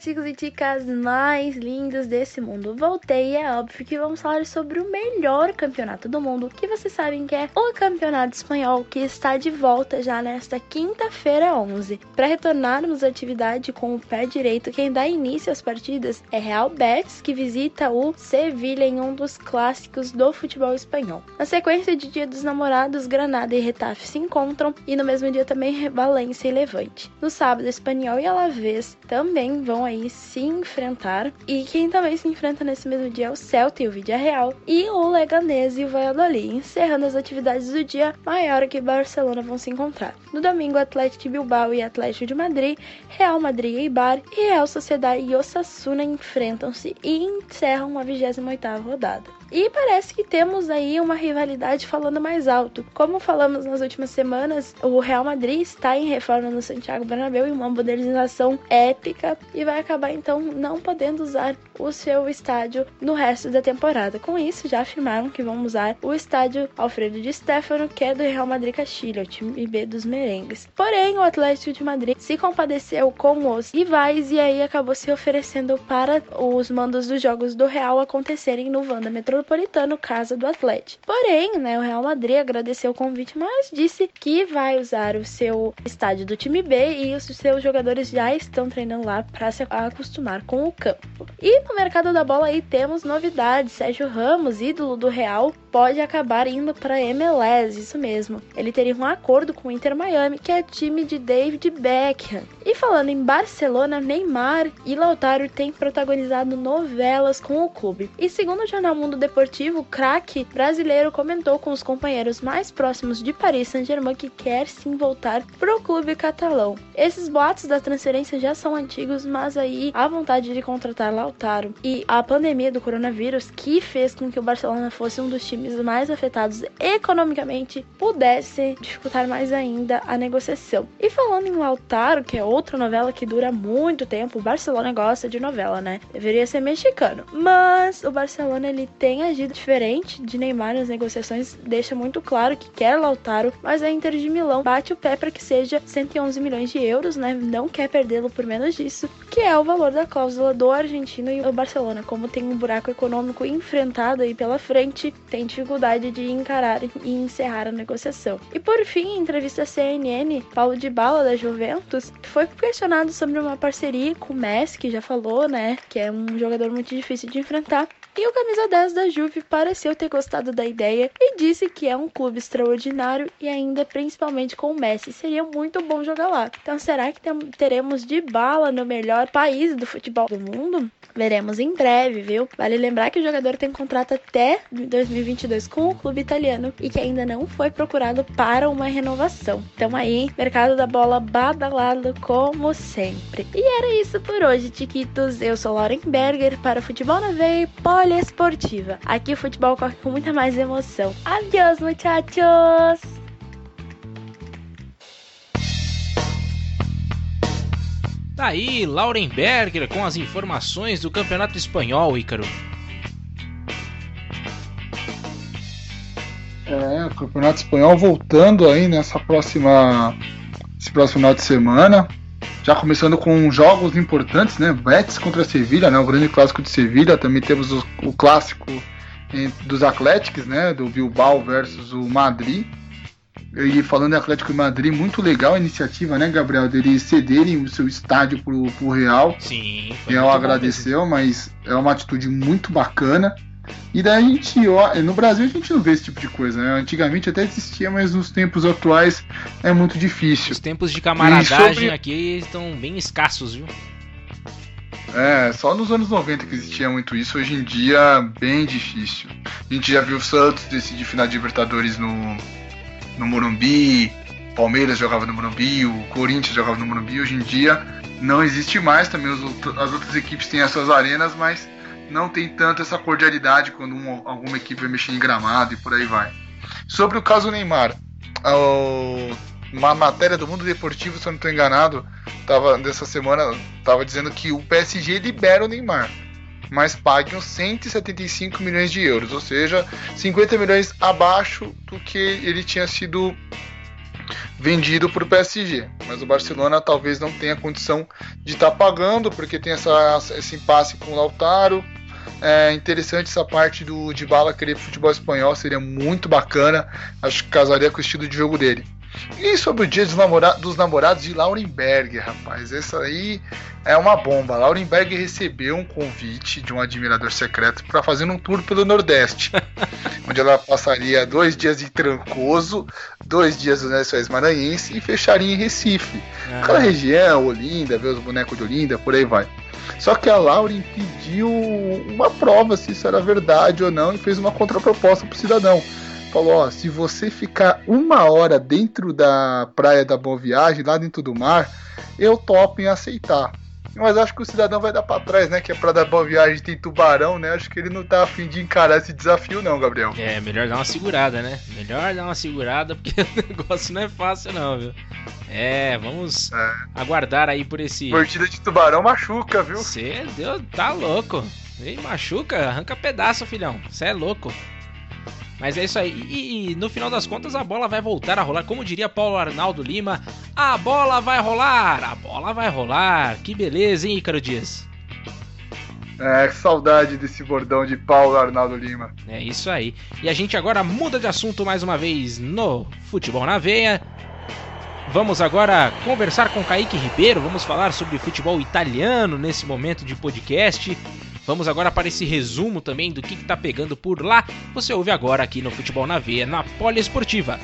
Olá, ticos e ticas mais lindos desse mundo. Voltei e é óbvio que vamos falar sobre o melhor campeonato do mundo, que vocês sabem que é o Campeonato Espanhol, que está de volta já nesta quinta-feira 11. Para retornarmos à atividade com o pé direito, quem dá início às partidas é Real Betis, que visita o Sevilla em um dos clássicos do futebol espanhol. Na sequência de Dia dos Namorados, Granada e Retafe se encontram e no mesmo dia também Valência e Levante. No sábado, Espanhol e Alavés também vão aí se enfrentar. E quem também se enfrenta nesse mesmo dia é o Celta e o Real. E o Leganés e o Valladolid, encerrando as atividades do dia maior que Barcelona vão se encontrar. No domingo, Atlético de Bilbao e Atlético de Madrid, Real Madrid e Eibar e Real Sociedade e Osasuna enfrentam-se e encerram a 28ª rodada. E parece que temos aí uma rivalidade falando mais alto. Como falamos nas últimas semanas, o Real Madrid está em reforma no Santiago Bernabéu e uma modernização épica e vai acabar então não podendo usar o seu estádio no resto da temporada. Com isso, já afirmaram que vão usar o estádio Alfredo de Stefano, que é do Real Madrid Castilho, time B dos merengues. Porém, o Atlético de Madrid se compadeceu com os rivais e aí acabou se oferecendo para os mandos dos jogos do Real acontecerem no Wanda Metropolitano Metropolitano, casa do Atlético. Porém, né, o Real Madrid agradeceu o convite, mas disse que vai usar o seu estádio do time B e os seus jogadores já estão treinando lá para se acostumar com o campo. E no mercado da bola aí temos novidades. Sérgio Ramos, ídolo do Real, pode acabar indo para MLS, isso mesmo. Ele teria um acordo com o Inter Miami, que é time de David Beckham. E falando em Barcelona, Neymar e Lautaro têm protagonizado novelas com o clube. E segundo o jornal Mundo Deportivo, o craque brasileiro comentou com os companheiros mais próximos de Paris Saint-Germain que quer sim voltar pro clube catalão. Esses boatos da transferência já são antigos, mas aí a vontade de contratar Lautaro e a pandemia do coronavírus que fez com que o Barcelona fosse um dos times mais afetados economicamente pudessem dificultar mais ainda a negociação. E falando em Lautaro, que é outra novela que dura muito tempo, o Barcelona gosta de novela, né? Deveria ser mexicano. Mas o Barcelona ele tem agido diferente de Neymar nas negociações, deixa muito claro que quer Lautaro, mas a Inter de Milão bate o pé para que seja 111 milhões de euros, né? Não quer perdê-lo por menos disso, que é o valor da cláusula do argentino e o Barcelona, como tem um buraco econômico enfrentado aí pela frente, tem dificuldade de encarar e encerrar a negociação. E por fim, em entrevista à CNN, Paulo de Bala da Juventus foi questionado sobre uma parceria com o Messi, que já falou, né, que é um jogador muito difícil de enfrentar. E o camisa 10 da Juve pareceu ter gostado da ideia e disse que é um clube extraordinário e ainda principalmente com o Messi seria muito bom jogar lá. Então será que teremos de bala no melhor país do futebol do mundo? Veremos em breve, viu? Vale lembrar que o jogador tem contrato até 2022 com o clube italiano e que ainda não foi procurado para uma renovação. Então aí, mercado da bola badalado como sempre. E era isso por hoje, Tiquitos. Eu sou Lauren Berger para Futebol na Veia e Poliesportiva. Aqui o futebol corre com muita mais emoção. Adiós, muchachos! Tá aí, Laurenberger com as informações do Campeonato Espanhol, Ícaro. É, o Campeonato Espanhol voltando aí nessa próxima. Esse próximo final de semana. Já começando com jogos importantes, né? Betis contra Sevilha, né? O grande clássico de Sevilha. Também temos o, o clássico dos Atléticos, né? Do Bilbao versus o Madrid. E falando em Atlético de Madrid, muito legal a iniciativa, né, Gabriel? Deles cederem o seu estádio pro, pro Real. Sim. Real agradeceu, mas é uma atitude muito bacana. E daí a gente, ó, no Brasil a gente não vê esse tipo de coisa, né? Antigamente até existia, mas nos tempos atuais é muito difícil. Os tempos de camaradagem sobre... aqui estão bem escassos, viu? É, só nos anos 90 que existia muito isso, hoje em dia bem difícil. A gente já viu o Santos decidir final de Libertadores no, no Morumbi, Palmeiras jogava no Morumbi, o Corinthians jogava no Morumbi, hoje em dia não existe mais, também os, as outras equipes têm as suas arenas, mas não tem tanto essa cordialidade quando um, alguma equipe vai mexer em gramado e por aí vai. Sobre o caso Neymar, uma matéria do Mundo Deportivo, se eu não estou enganado, tava, dessa semana, estava dizendo que o PSG libera o Neymar mas uns 175 milhões de euros, ou seja, 50 milhões abaixo do que ele tinha sido vendido para o PSG. Mas o Barcelona talvez não tenha condição de estar tá pagando, porque tem essa, esse impasse com o Lautaro. É interessante essa parte do de bala querer futebol espanhol, seria muito bacana. Acho que casaria com o estilo de jogo dele. E sobre o dia dos, namora dos namorados de Laurenberg, rapaz, essa aí é uma bomba. Laurenberg recebeu um convite de um admirador secreto para fazer um tour pelo Nordeste, [LAUGHS] onde ela passaria dois dias em Trancoso, dois dias no Lençóis Maranhense e fecharia em Recife. Ah. Aquela região, Olinda, ver os bonecos de Olinda, por aí vai. Só que a Lauren pediu uma prova se isso era verdade ou não e fez uma contraproposta para o cidadão falou: ó, se você ficar uma hora dentro da praia da Boa Viagem, lá dentro do mar, eu topo em aceitar. Mas acho que o cidadão vai dar para trás, né? Que a Praia da Boa Viagem tem tubarão, né? Acho que ele não tá afim de encarar esse desafio, não, Gabriel. É, melhor dar uma segurada, né? Melhor dar uma segurada, porque [LAUGHS] o negócio não é fácil, não, viu? É, vamos é. aguardar aí por esse. Mordida de tubarão machuca, viu? Você deu, tá louco. Ei, machuca, arranca pedaço, filhão. Você é louco. Mas é isso aí. E, e, no final das contas a bola vai voltar a rolar. Como diria Paulo Arnaldo Lima, a bola vai rolar, a bola vai rolar. Que beleza, hein, Ícaro Dias? É, que saudade desse bordão de Paulo Arnaldo Lima. É isso aí. E a gente agora muda de assunto mais uma vez no Futebol na Veia. Vamos agora conversar com Kaique Ribeiro. Vamos falar sobre futebol italiano nesse momento de podcast. Vamos agora para esse resumo também do que está pegando por lá. Você ouve agora aqui no Futebol na Veia, na Poliesportiva.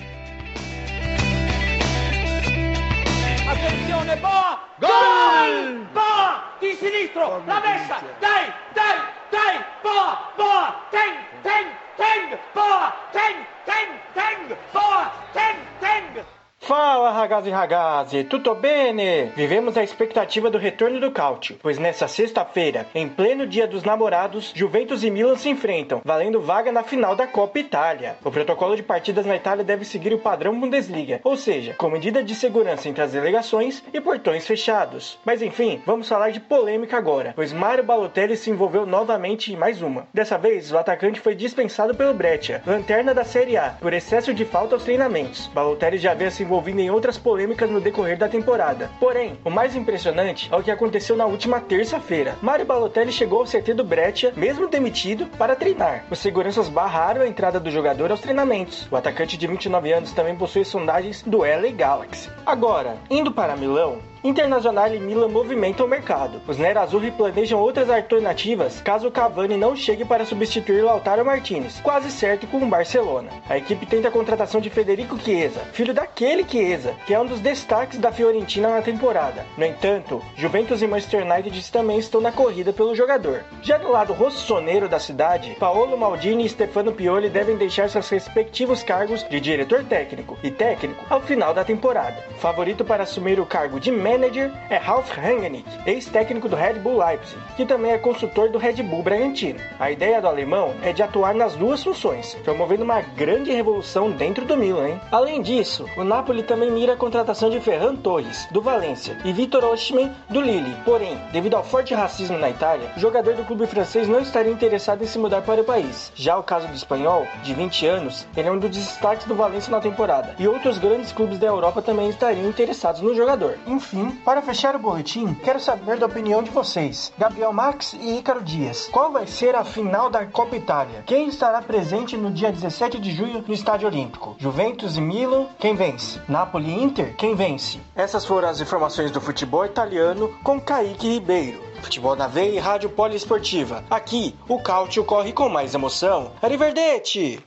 Attenzione, boa! Gol! Boa! Di sinistro, la messa! Dai, dai, dai! Boa, boa! Tem, tem, tem! Boa! Tem, tem, tem! Boa! Tem, tem! Fala ragazzi ragazzi, tudo bene? Vivemos a expectativa do retorno do Cautio, pois nessa sexta-feira, em pleno dia dos namorados, Juventus e Milan se enfrentam, valendo vaga na final da Copa Itália. O protocolo de partidas na Itália deve seguir o padrão Bundesliga, ou seja, com medida de segurança entre as delegações e portões fechados. Mas enfim, vamos falar de polêmica agora, pois Mario Balotelli se envolveu novamente em mais uma. Dessa vez, o atacante foi dispensado pelo Breccia, lanterna da Série A, por excesso de falta aos treinamentos. Balotelli já havia se envolvido em outras polêmicas no decorrer da temporada. Porém, o mais impressionante é o que aconteceu na última terça-feira. Mário Balotelli chegou ao CT do Breccia, mesmo demitido, para treinar. Os seguranças barraram a entrada do jogador aos treinamentos. O atacante de 29 anos também possui sondagens do LA Galaxy. Agora, indo para Milão, Internacional e Milan movimentam o mercado. Os Nerazzurri planejam outras alternativas caso Cavani não chegue para substituir Lautaro Martinez, quase certo com o Barcelona. A equipe tenta a contratação de Federico Chiesa, filho daquele Chiesa, que é um dos destaques da Fiorentina na temporada. No entanto, Juventus e Manchester United também estão na corrida pelo jogador. Já do lado rossoneiro da cidade, Paolo Maldini e Stefano Pioli devem deixar seus respectivos cargos de diretor técnico e técnico ao final da temporada. Favorito para assumir o cargo de manager é Ralf Rangnick, ex-técnico do Red Bull Leipzig, que também é consultor do Red Bull Bragantino. A ideia do alemão é de atuar nas duas funções, promovendo uma grande revolução dentro do Milan. Hein? Além disso, o Napoli também mira a contratação de Ferran Torres, do Valência, e Vitor Osimhen, do Lille. Porém, devido ao forte racismo na Itália, o jogador do clube francês não estaria interessado em se mudar para o país. Já o caso do espanhol, de 20 anos, ele é um dos destaques do Valência na temporada, e outros grandes clubes da Europa também estariam interessados no jogador. Enfim, para fechar o boletim, quero saber da opinião de vocês, Gabriel Max e Ícaro Dias. Qual vai ser a final da Copa Itália? Quem estará presente no dia 17 de junho no Estádio Olímpico? Juventus e Milan? Quem vence? Napoli e Inter? Quem vence? Essas foram as informações do futebol italiano com Kaique Ribeiro. Futebol na Veia e Rádio Poliesportiva. Aqui, o Cáutio corre com mais emoção. Arrivederci!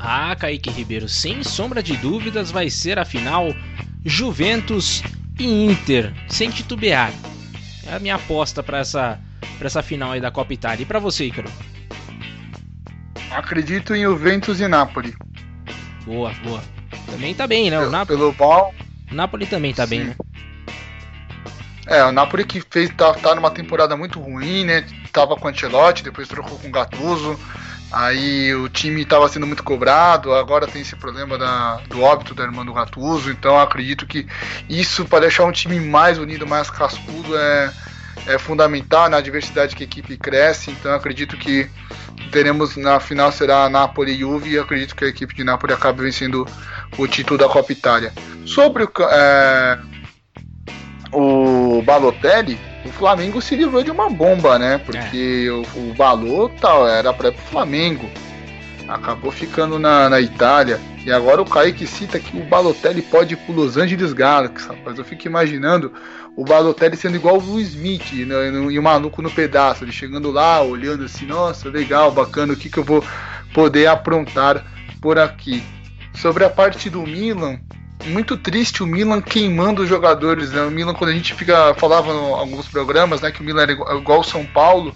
Ah, Kaique Ribeiro, sem sombra de dúvidas vai ser a final Juventus e Inter, sem titubear. É a minha aposta para essa, pra essa final aí da Copa Itália. E para você, Ícaro? Acredito em Juventus e Napoli. Boa, boa. Também tá bem, né? O Napoli, Pelo o Napoli também tá bem, Sim. né? É, o Napoli que fez, tá, tá numa temporada muito ruim, né? Tava com o Ancelotti, depois trocou com o Gattuso. Aí o time estava sendo muito cobrado, agora tem esse problema da, do óbito da irmã do Gattuso, então acredito que isso para deixar um time mais unido, mais cascudo é, é fundamental na diversidade que a equipe cresce, então acredito que teremos na final será Napoli e Juve e acredito que a equipe de Napoli acabe vencendo o título da Copa Itália. Sobre o, é, o Balotelli, o Flamengo se livrou de uma bomba, né? Porque o, o Balô tal, era para o Flamengo. Acabou ficando na, na Itália. E agora o Kaique cita que o Balotelli pode ir pro Los Angeles Galaxy, rapaz. Eu fico imaginando o Balotelli sendo igual o Smith né, e o maluco no pedaço. Ele chegando lá, olhando assim, nossa, legal, bacana, o que, que eu vou poder aprontar por aqui. Sobre a parte do Milan, muito triste o Milan queimando os jogadores. Né? O Milan, quando a gente fica falava em alguns programas, né, que o Milan era igual, igual o São Paulo,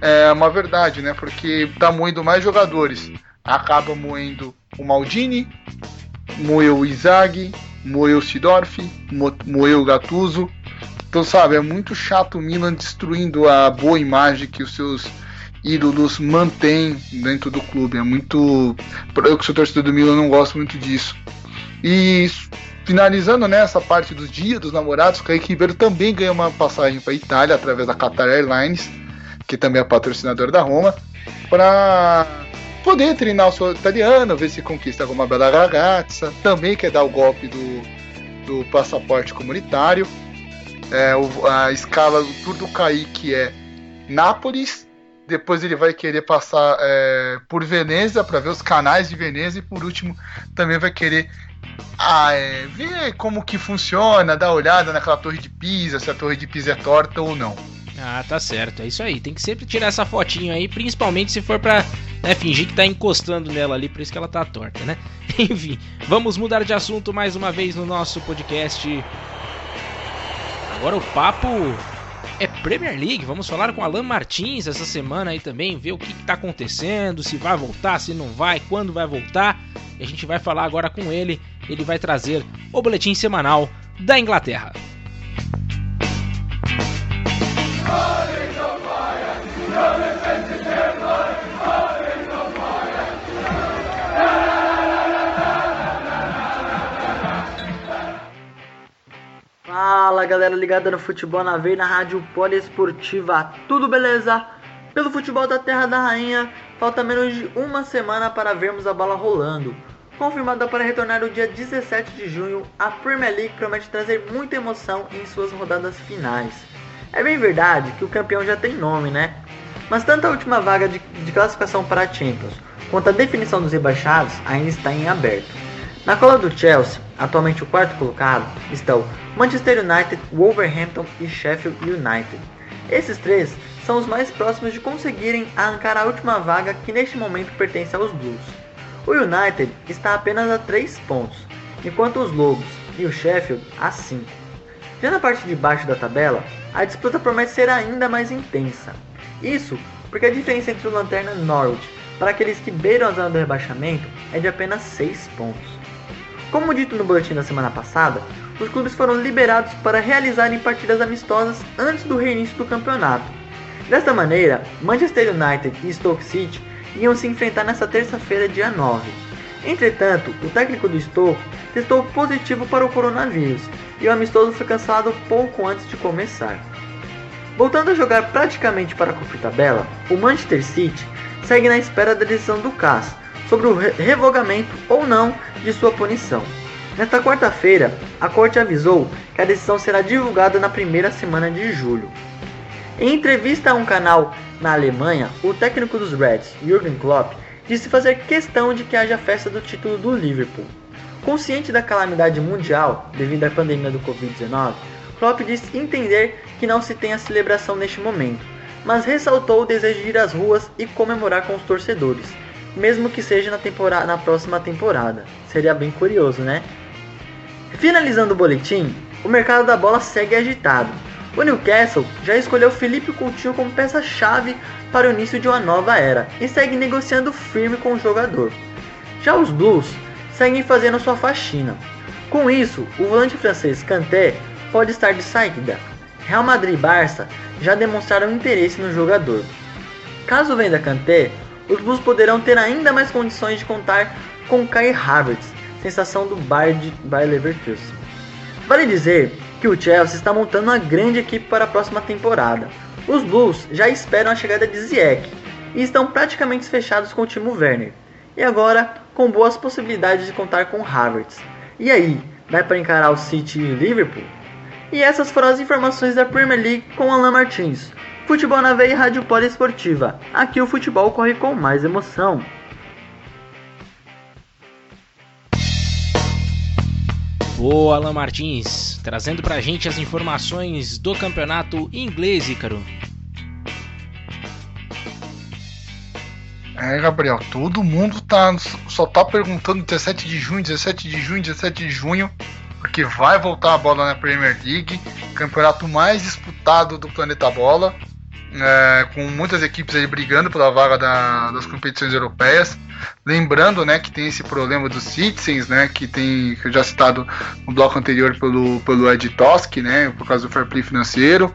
é uma verdade, né? Porque tá moendo mais jogadores. Acaba moendo o Maldini, moeu o Izag, moeu o Sidorf, mo- moeu o Gattuso. Então, sabe, é muito chato o Milan destruindo a boa imagem que os seus ídolos mantêm dentro do clube. É muito. Eu que sou torcedor do Milan não gosto muito disso. E finalizando nessa parte dos dias dos namorados, o Kaique Ribeiro também ganhou uma passagem para Itália através da Qatar Airlines, que também é patrocinador da Roma, para poder treinar o seu italiano, ver se conquista alguma bela ragazza. Também quer dar o golpe do, do passaporte comunitário. É, a escala do Tour do Kaique é Nápoles, depois ele vai querer passar é, por Veneza para ver os canais de Veneza e por último também vai querer ah, é, ver como que funciona, dar olhada naquela torre de Pisa, se a torre de Pisa é torta ou não. Ah, tá certo, é isso aí. Tem que sempre tirar essa fotinho aí, principalmente se for pra né, fingir que tá encostando nela ali, por isso que ela tá torta, né? [LAUGHS] Enfim, vamos mudar de assunto mais uma vez no nosso podcast. Agora o papo é Premier League. Vamos falar com Alan Martins essa semana aí também, ver o que, que tá acontecendo, se vai voltar, se não vai, quando vai voltar. E a gente vai falar agora com ele. Ele vai trazer o boletim semanal da Inglaterra. Fala galera ligada no futebol na veia na rádio poliesportiva, tudo beleza? Pelo futebol da Terra da Rainha, falta menos de uma semana para vermos a bola rolando. Confirmada para retornar no dia 17 de junho, a Premier League promete trazer muita emoção em suas rodadas finais. É bem verdade que o campeão já tem nome, né? Mas tanto a última vaga de, de classificação para a Champions quanto a definição dos rebaixados ainda está em aberto. Na cola do Chelsea, atualmente o quarto colocado, estão Manchester United, Wolverhampton e Sheffield United. Esses três são os mais próximos de conseguirem arrancar a última vaga que neste momento pertence aos Blues. O United está apenas a 3 pontos, enquanto os Lobos e o Sheffield a 5. Já na parte de baixo da tabela, a disputa promete ser ainda mais intensa. Isso porque a diferença entre o Lanterna Norwich para aqueles que beiram a zona do rebaixamento é de apenas 6 pontos. Como dito no boletim da semana passada, os clubes foram liberados para realizarem partidas amistosas antes do reinício do campeonato. Desta maneira, Manchester United e Stoke City iam se enfrentar nesta terça-feira, dia 9. Entretanto, o técnico do Stoke testou positivo para o coronavírus e o amistoso foi cancelado pouco antes de começar. Voltando a jogar praticamente para cumprir tabela, o Manchester City segue na espera da decisão do CAS sobre o revogamento ou não de sua punição. Nesta quarta-feira, a corte avisou que a decisão será divulgada na primeira semana de julho. Em entrevista a um canal na Alemanha, o técnico dos Reds, Jürgen Klopp, disse fazer questão de que haja festa do título do Liverpool. Consciente da calamidade mundial devido à pandemia do Covid-19, Klopp disse entender que não se tem a celebração neste momento, mas ressaltou o desejo de ir às ruas e comemorar com os torcedores, mesmo que seja na, temporada, na próxima temporada. Seria bem curioso, né? Finalizando o boletim, o mercado da bola segue agitado. O Newcastle já escolheu Felipe Coutinho como peça-chave para o início de uma nova era e segue negociando firme com o jogador. Já os Blues seguem fazendo sua faxina. Com isso, o volante francês Kanté pode estar de saída. Real Madrid e Barça já demonstraram interesse no jogador. Caso venda Kanté, os Blues poderão ter ainda mais condições de contar com Kai Havertz, sensação do Bayern, Bayer Leverkusen. Vale dizer que o Chelsea está montando uma grande equipe para a próxima temporada. Os Blues já esperam a chegada de Ziyech e estão praticamente fechados com o Timo Werner. E agora com boas possibilidades de contar com Havertz. E aí, dá para encarar o City e Liverpool? E essas foram as informações da Premier League com Alan Martins. Futebol na Veia e Rádio Poliesportiva. Aqui o futebol corre com mais emoção. Boa, Alan Martins, trazendo pra gente as informações do campeonato inglês, Ícaro. É, Gabriel, todo mundo tá, só tá perguntando 17 de junho, 17 de junho, 17 de junho porque vai voltar a bola na Premier League, campeonato mais disputado do planeta bola, é, com muitas equipes aí brigando pela vaga da, das competições europeias. Lembrando, né, que tem esse problema dos citizens, né, que tem que já citado no bloco anterior pelo pelo Ed Tosk, né, por causa do fair play financeiro.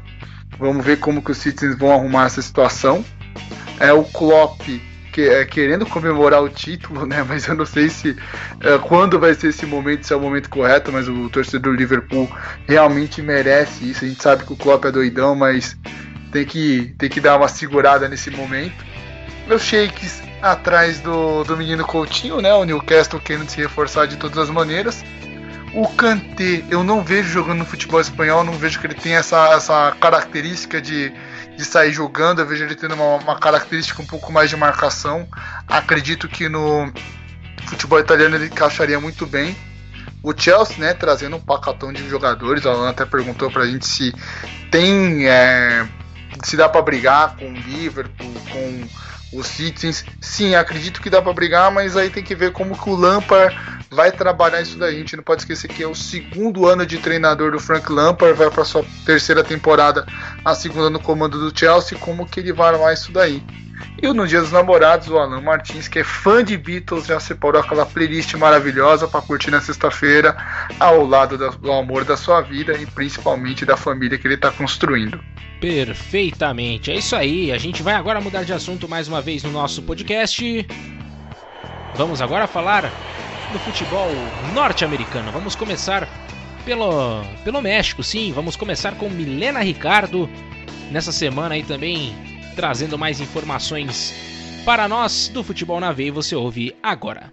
Vamos ver como que os citizens vão arrumar essa situação. É o Klopp que, é, querendo comemorar o título, né? Mas eu não sei se é, quando vai ser esse momento, se é o momento correto, mas o torcedor do Liverpool realmente merece isso. A gente sabe que o Klopp é doidão, mas tem que, tem que dar uma segurada nesse momento. Meus shakes atrás do, do menino Coutinho, né? O Newcastle querendo se reforçar de todas as maneiras. O Kanté, eu não vejo jogando no futebol espanhol, não vejo que ele tem essa, essa característica de de sair jogando. Eu vejo ele tendo uma, uma característica um pouco mais de marcação. Acredito que no futebol italiano ele encaixaria muito bem. O Chelsea, né, trazendo um pacotão de jogadores. A Alan até perguntou pra gente se tem. É, se dá para brigar com o Liverpool, com os Citizens. Sim, acredito que dá para brigar, mas aí tem que ver como que o Lampard vai trabalhar isso daí. A gente não pode esquecer que é o segundo ano de treinador do Frank Lampard, vai para sua terceira temporada, a segunda no comando do Chelsea, como que ele vai armar isso daí. E no Dia dos Namorados, o Alan Martins, que é fã de Beatles, já separou aquela playlist maravilhosa para curtir na sexta-feira, ao lado do amor da sua vida e principalmente da família que ele está construindo. Perfeitamente, é isso aí. A gente vai agora mudar de assunto mais uma vez no nosso podcast. Vamos agora falar do futebol norte-americano. Vamos começar pelo, pelo México, sim. Vamos começar com Milena Ricardo nessa semana aí também trazendo mais informações para nós do futebol na veia. Você ouve agora.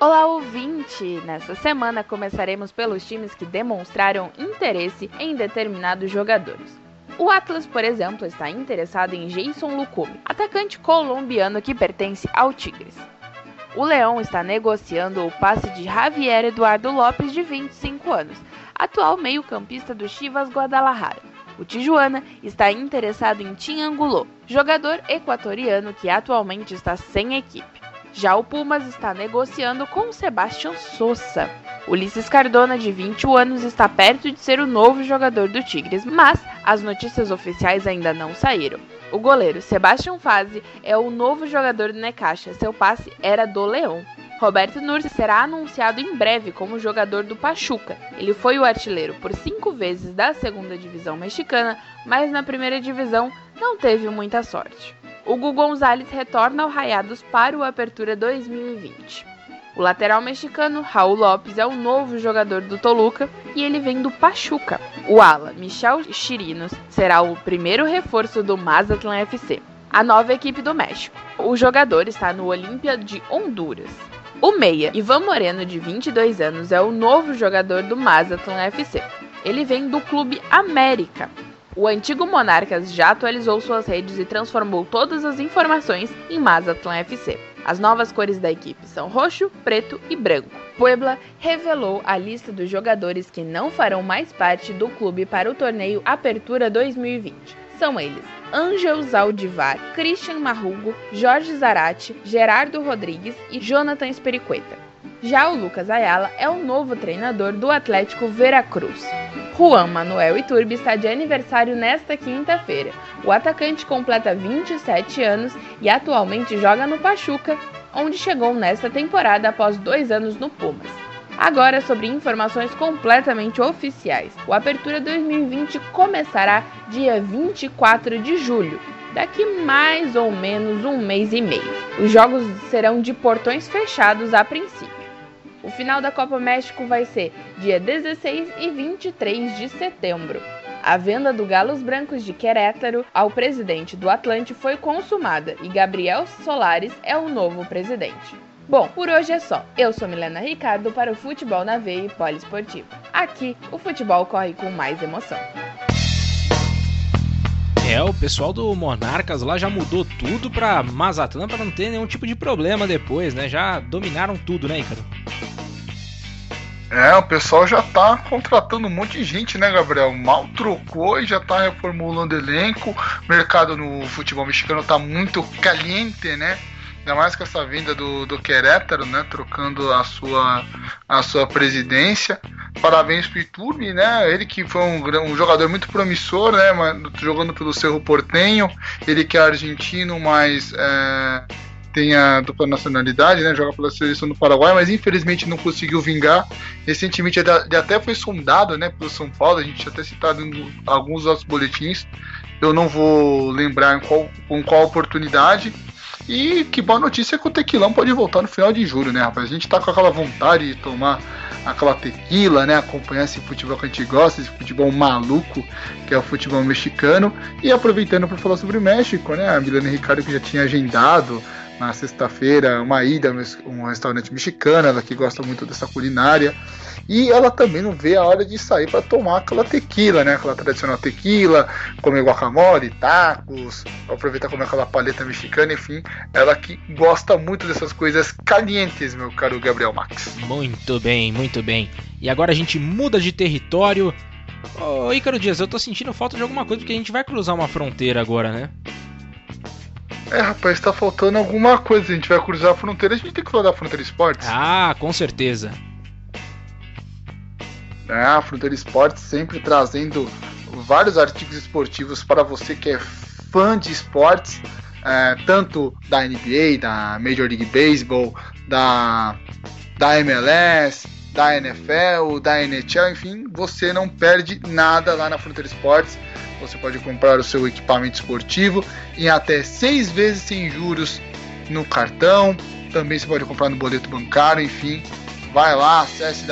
Olá, ouvinte! Nessa semana começaremos pelos times que demonstraram interesse em determinados jogadores. O Atlas, por exemplo, está interessado em Jason Lucume, atacante colombiano que pertence ao Tigres. O Leão está negociando o passe de Javier Eduardo Lopes, de 25 anos, atual meio-campista do Chivas Guadalajara. O Tijuana está interessado em Tim Angulo, jogador equatoriano que atualmente está sem equipe. Já o Pumas está negociando com Sebastião Sosa. Ulisses Cardona, de 21 anos, está perto de ser o novo jogador do Tigres, mas as notícias oficiais ainda não saíram. O goleiro Sebastião Fazi é o novo jogador do Necaxa, seu passe era do Leão. Roberto Nursi será anunciado em breve como jogador do Pachuca. Ele foi o artilheiro por cinco vezes da segunda divisão mexicana, mas na primeira divisão não teve muita sorte. O Gu Gonzalez retorna ao Rayados para o Apertura 2020. O lateral mexicano Raul Lopes é o novo jogador do Toluca e ele vem do Pachuca. O ala Michel Chirinos será o primeiro reforço do Mazatlan FC, a nova equipe do México. O jogador está no Olímpia de Honduras. O meia Ivan Moreno, de 22 anos, é o novo jogador do Mazatlan FC. Ele vem do Clube América. O antigo Monarcas já atualizou suas redes e transformou todas as informações em Mazatlan FC. As novas cores da equipe são roxo, preto e branco. Puebla revelou a lista dos jogadores que não farão mais parte do clube para o torneio Apertura 2020. São eles: Ângel Zaldivar, Christian Marrugo, Jorge Zarate, Gerardo Rodrigues e Jonathan Espericueta. Já o Lucas Ayala é o novo treinador do Atlético Veracruz. Juan Manuel Iturbe está de aniversário nesta quinta-feira. O atacante completa 27 anos e atualmente joga no Pachuca, onde chegou nesta temporada após dois anos no Pumas. Agora sobre informações completamente oficiais. O Apertura 2020 começará dia 24 de julho, daqui mais ou menos um mês e meio. Os jogos serão de portões fechados a princípio. O final da Copa México vai ser dia 16 e 23 de setembro. A venda do Galos Brancos de Querétaro ao presidente do Atlante foi consumada e Gabriel Solares é o novo presidente. Bom, por hoje é só. Eu sou Milena Ricardo para o Futebol na Veia e Poliesportivo. Aqui, o futebol corre com mais emoção. É, o pessoal do Monarcas lá já mudou tudo pra Mazatlan para não ter nenhum tipo de problema depois, né? Já dominaram tudo, né, Ícaro? É, o pessoal já tá contratando um monte de gente, né, Gabriel? Mal trocou e já tá reformulando elenco. O mercado no futebol mexicano tá muito caliente, né? Ainda mais com essa vinda do, do Querétaro, né? Trocando a sua, a sua presidência. Parabéns pro Iturbe, né? Ele que foi um, um jogador muito promissor, né? Jogando pelo Cerro Portenho. Ele que é argentino, mas. É tem a dupla nacionalidade, né? Joga pela seleção do Paraguai, mas infelizmente não conseguiu vingar. Recentemente ele até foi sondado, né, pelo São Paulo. A gente até citado em alguns outros boletins. Eu não vou lembrar em qual, com qual oportunidade. E que boa notícia é que o Tequilão pode voltar no final de julho, né, rapaz? A gente tá com aquela vontade de tomar aquela tequila, né? Acompanhar esse futebol que a gente gosta, esse futebol maluco que é o futebol mexicano. E aproveitando para falar sobre o México, né? A Milena Ricardo que já tinha agendado na sexta-feira uma ida a um restaurante mexicano, ela que gosta muito dessa culinária. E ela também não vê a hora de sair para tomar aquela tequila, né? Aquela tradicional tequila, comer guacamole, tacos, aproveitar comer aquela paleta mexicana, enfim. Ela que gosta muito dessas coisas calientes, meu caro Gabriel Max. Muito bem, muito bem. E agora a gente muda de território. Ô Ícaro Dias, eu tô sentindo falta de alguma coisa porque a gente vai cruzar uma fronteira agora, né? É, rapaz, tá faltando alguma coisa. A gente vai cruzar a fronteira, a gente tem que falar da Fronteira Esportes. Ah, com certeza. É, a Fronteira Esportes sempre trazendo vários artigos esportivos para você que é fã de esportes, é, tanto da NBA, da Major League Baseball, da, da MLS, da NFL, da NHL, enfim, você não perde nada lá na Fronteira Esportes. Você pode comprar o seu equipamento esportivo em até seis vezes sem juros no cartão. Também você pode comprar no boleto bancário, enfim. Vai lá, acesse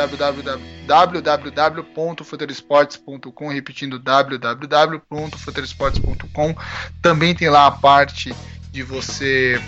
www.futerosportes.com, repetindo www.futerosportes.com. Também tem lá a parte de você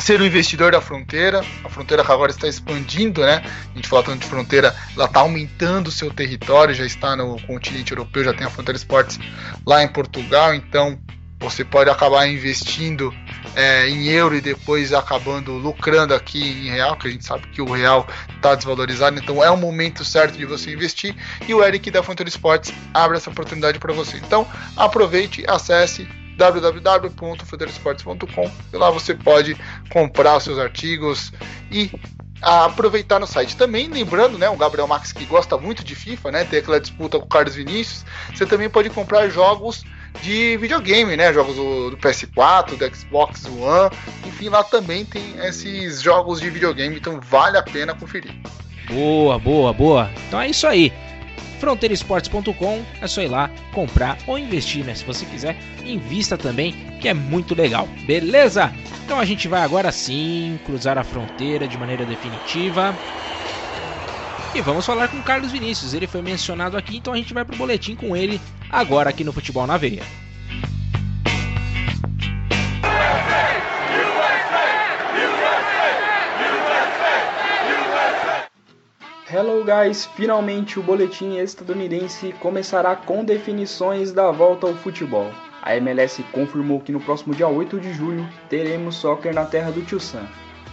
ser o investidor da fronteira. A fronteira que agora está expandindo, né? A gente fala tanto de fronteira, ela está aumentando o seu território, já está no continente europeu, já tem a Fronteira Esportes lá em Portugal, então você pode acabar investindo é, em euro e depois acabando lucrando aqui em real, que a gente sabe que o real está desvalorizado, então é o momento certo de você investir. E o Eric da Fronteira Esportes abre essa oportunidade para você. Então aproveite, acesse www.fronteirasportes.com e lá você pode comprar seus artigos e aproveitar no site. Também lembrando, né, o Gabriel Max que gosta muito de FIFA, né, tem aquela disputa com o Carlos Vinícius, você também pode comprar jogos de videogame, né? Jogos do, do, PS4, do Xbox One, enfim, lá também tem esses jogos de videogame, então vale a pena conferir. Boa, boa, boa. Então é isso aí. Fronteiraesportes.com é só ir lá comprar ou investir, né? Se você quiser, invista também, que é muito legal, beleza? Então a gente vai agora sim cruzar a fronteira de maneira definitiva. E vamos falar com Carlos Vinícius, ele foi mencionado aqui, então a gente vai pro boletim com ele agora aqui no Futebol na Veia. Hello guys, finalmente o boletim estadunidense começará com definições da volta ao futebol. A MLS confirmou que no próximo dia 8 de julho teremos soccer na terra do Tio Sam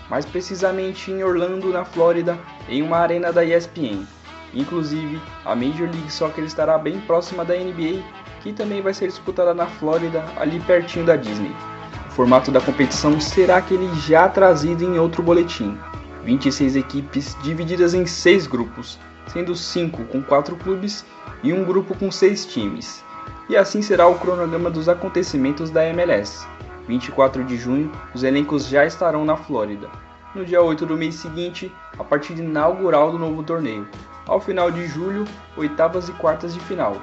mais precisamente em Orlando, na Flórida, em uma arena da ESPN. Inclusive, a Major League Soccer estará bem próxima da NBA, que também vai ser disputada na Flórida, ali pertinho da Disney. O formato da competição será aquele já trazido em outro boletim. 26 equipes divididas em 6 grupos, sendo 5 com 4 clubes e um grupo com 6 times. E assim será o cronograma dos acontecimentos da MLS. 24 de junho, os elencos já estarão na Flórida. No dia 8 do mês seguinte, a partida inaugural do novo torneio. Ao final de julho, oitavas e quartas de final.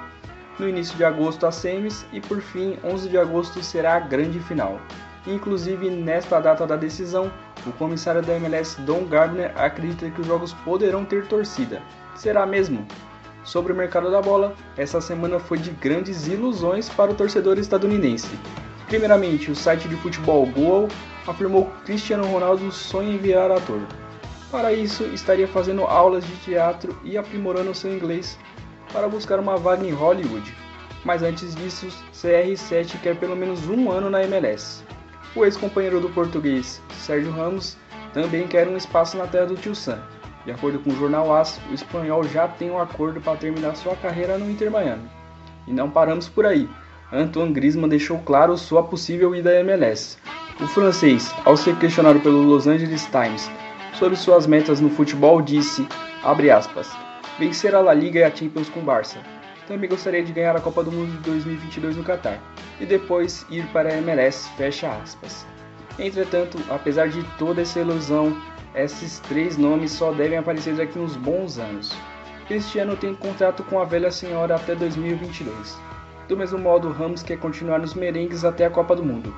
No início de agosto, as semis e por fim, 11 de agosto será a grande final. Inclusive, nesta data da decisão, o comissário da MLS, Don Gardner, acredita que os jogos poderão ter torcida. Será mesmo? Sobre o mercado da bola, essa semana foi de grandes ilusões para o torcedor estadunidense. Primeiramente, o site de futebol Goal afirmou que Cristiano Ronaldo sonha em virar ator. Para isso, estaria fazendo aulas de teatro e aprimorando seu inglês para buscar uma vaga em Hollywood. Mas antes disso, CR7 quer pelo menos um ano na MLS. O ex-companheiro do português, Sérgio Ramos, também quer um espaço na terra do Tio Sam. De acordo com o jornal AS, o espanhol já tem um acordo para terminar sua carreira no Inter Miami. E não paramos por aí. Antoine Griezmann deixou claro sua possível ida à MLS. O francês, ao ser questionado pelo Los Angeles Times sobre suas metas no futebol, disse, aspas, vencer a La Liga e a Champions com Barça. Também gostaria de ganhar a Copa do Mundo de 2022 no Catar e depois ir para a MLS. Entretanto, apesar de toda essa ilusão, esses três nomes só devem aparecer daqui uns bons anos. Cristiano tem contrato com a velha senhora até 2022. Do mesmo modo, Ramos quer continuar nos merengues até a Copa do Mundo.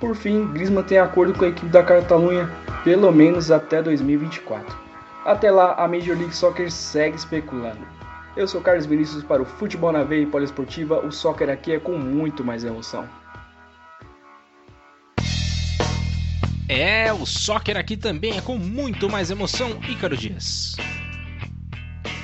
Por fim, Griezmann tem acordo com a equipe da Catalunha pelo menos até 2024. Até lá, a Major League Soccer segue especulando. Eu sou Carlos Vinícius para o Futebol na Veia e Poliesportiva. O soccer aqui é com muito mais emoção. É, o soccer aqui também é com muito mais emoção, Ícaro Dias.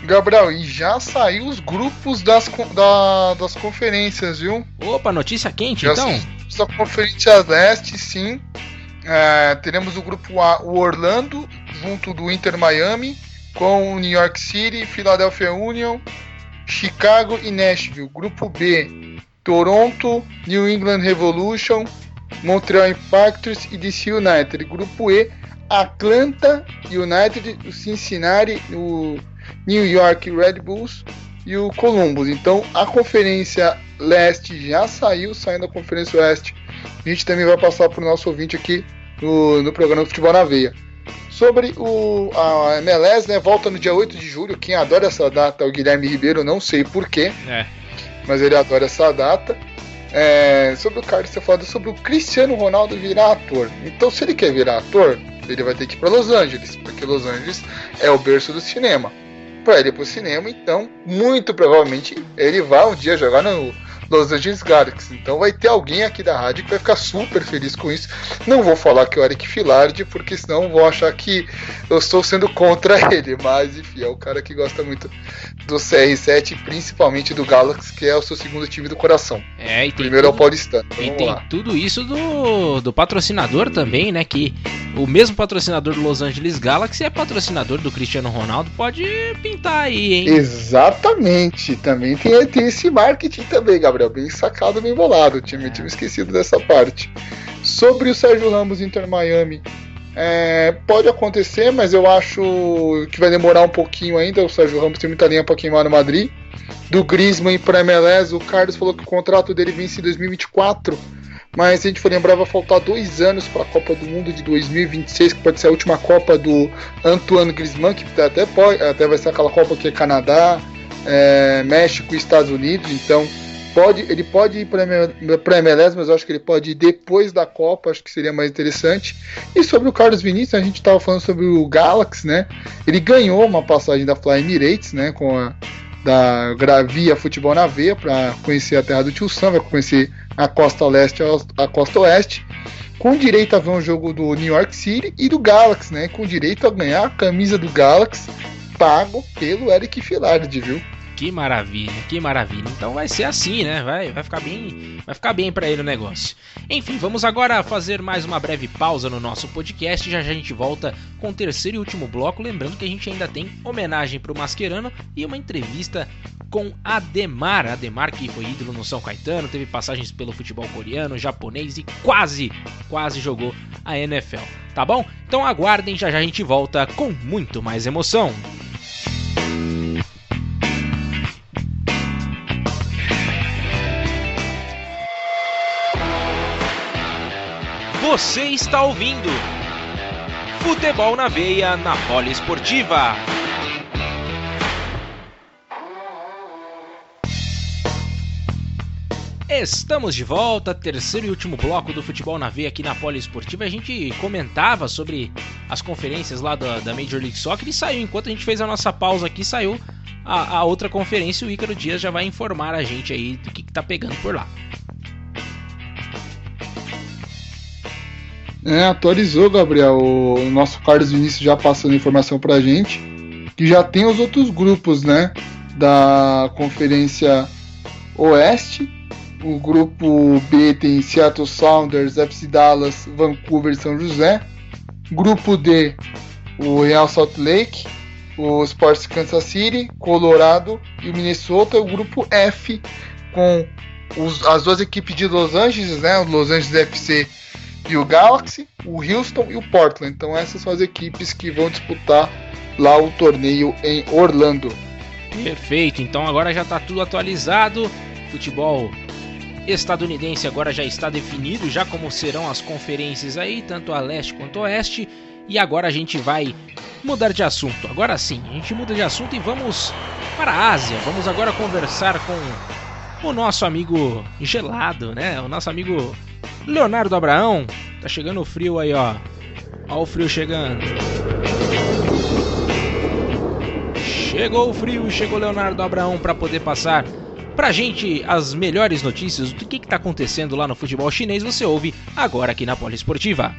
Gabriel, e já saiu os grupos das, da, das conferências, viu? Opa, notícia quente já então? Da Conferência Leste, sim. É, teremos o grupo A, o Orlando, junto do Inter Miami, com o New York City, Philadelphia Union, Chicago e Nashville. Grupo B, Toronto, New England Revolution, Montreal Impactors e DC United. Grupo E, Atlanta United, Cincinnati, o New York Red Bulls e o Columbus. Então a Conferência Leste já saiu, saindo da Conferência Oeste. A gente também vai passar para o nosso ouvinte aqui no, no programa Futebol na Veia. Sobre o, a MLS, né, volta no dia 8 de julho. Quem adora essa data é o Guilherme Ribeiro, não sei porquê, é. mas ele adora essa data. É, sobre o Carlos, você falou sobre o Cristiano Ronaldo virar ator. Então, se ele quer virar ator, ele vai ter que ir para Los Angeles, porque Los Angeles é o berço do cinema para ele ir pro cinema, então muito provavelmente ele vai um dia jogar no, Los Angeles Galaxy. Então vai ter alguém aqui da rádio que vai ficar super feliz com isso. Não vou falar que é o Eric Filardi, porque senão vão achar que eu estou sendo contra [LAUGHS] ele. Mas enfim, é o cara que gosta muito do CR7, principalmente do Galaxy, que é o seu segundo time do coração. É, e Primeiro tudo, é o Paulistano. Então, e tem lá. tudo isso do, do patrocinador também, né? Que o mesmo patrocinador do Los Angeles Galaxy é patrocinador do Cristiano Ronaldo. Pode pintar aí, hein? Exatamente. Também tem, tem esse marketing também, Gabriel. Bem sacado, bem bolado. Tinha, tinha esquecido dessa parte. Sobre o Sérgio Ramos Inter Miami, é, pode acontecer, mas eu acho que vai demorar um pouquinho ainda. O Sérgio Ramos tem muita linha para queimar no Madrid. Do Griezmann para MLS, o Carlos falou que o contrato dele vence em 2024. Mas se a gente for lembrar, vai faltar dois anos para a Copa do Mundo de 2026, que pode ser a última Copa do Antoine Griezmann, que até, pode, até vai ser aquela Copa que é Canadá, é, México e Estados Unidos. Então, pode, ele pode ir para a MLS, mas eu acho que ele pode ir depois da Copa, acho que seria mais interessante. E sobre o Carlos Vinícius, a gente estava falando sobre o Galaxy, né? Ele ganhou uma passagem da Fly Emirates, né? Com a da Gravia Futebol na Veia para conhecer a terra do Tio Sam, vai conhecer a costa leste a costa oeste, com direito a ver um jogo do New York City e do Galaxy, né? Com direito a ganhar a camisa do Galaxy pago pelo Eric Filardi, viu? Que maravilha, que maravilha. Então vai ser assim, né? Vai, vai ficar bem, vai ficar bem para ele o negócio. Enfim, vamos agora fazer mais uma breve pausa no nosso podcast. Já já a gente volta com o terceiro e último bloco, lembrando que a gente ainda tem homenagem para o Mascherano e uma entrevista com Ademar. Ademar que foi ídolo no São Caetano, teve passagens pelo futebol coreano, japonês e quase, quase jogou a NFL. Tá bom? Então aguardem, já já a gente volta com muito mais emoção. Você está ouvindo Futebol na Veia na Poliesportiva. Estamos de volta, terceiro e último bloco do Futebol na Veia aqui na Poliesportiva. A gente comentava sobre as conferências lá da, da, Major League Soccer e saiu, enquanto a gente fez a nossa pausa aqui, saiu a, a outra conferência. O Ícaro Dias já vai informar a gente aí do que, que tá pegando por lá. É, atualizou, Gabriel. O nosso Carlos Vinícius já passando informação pra gente. Que já tem os outros grupos, né? Da Conferência Oeste. O grupo B tem Seattle Sounders, FC Dallas, Vancouver e São José. Grupo D, o Real Salt Lake, o Sports Kansas City, Colorado e o Minnesota. O grupo F, com os, as duas equipes de Los Angeles, né? O Los Angeles FC e o Galaxy, o Houston e o Portland. Então essas são as equipes que vão disputar lá o torneio em Orlando. Perfeito, então agora já está tudo atualizado. Futebol estadunidense agora já está definido, já como serão as conferências aí, tanto a leste quanto a oeste. E agora a gente vai mudar de assunto. Agora sim, a gente muda de assunto e vamos para a Ásia. Vamos agora conversar com o nosso amigo gelado, né? O nosso amigo Leonardo Abraão, tá chegando o frio aí, ó. Ó o frio chegando. Chegou o frio, chegou Leonardo Abraão para poder passar pra gente as melhores notícias do que, que tá acontecendo lá no futebol chinês. Você ouve agora aqui na Poliesportiva.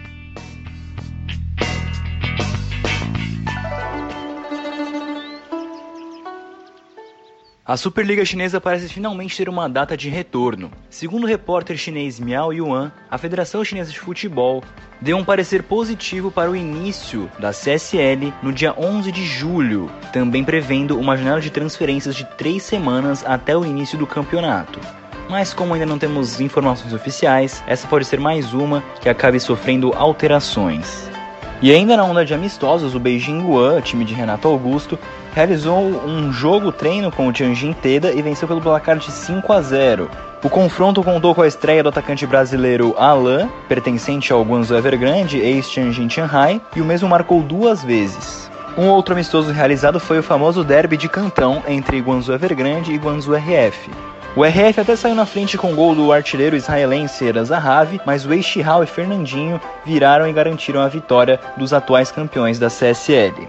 A Superliga Chinesa parece finalmente ter uma data de retorno. Segundo o repórter chinês Miao Yuan, a Federação Chinesa de Futebol deu um parecer positivo para o início da CSL no dia 11 de julho, também prevendo uma janela de transferências de três semanas até o início do campeonato. Mas como ainda não temos informações oficiais, essa pode ser mais uma que acabe sofrendo alterações. E ainda na onda de amistosos, o Beijing Guan, time de Renato Augusto, realizou um jogo treino com o Tianjin Teda e venceu pelo placar de 5 a 0. O confronto contou com a estreia do atacante brasileiro Alain, pertencente ao Guangzhou Evergrande, ex-Tianjin Shanghai, e o mesmo marcou duas vezes. Um outro amistoso realizado foi o famoso derby de Cantão entre Guangzhou Evergrande e Guangzhou RF. O RF até saiu na frente com o gol do artilheiro israelense Erazahavi, mas o Eishihao e Fernandinho viraram e garantiram a vitória dos atuais campeões da CSL.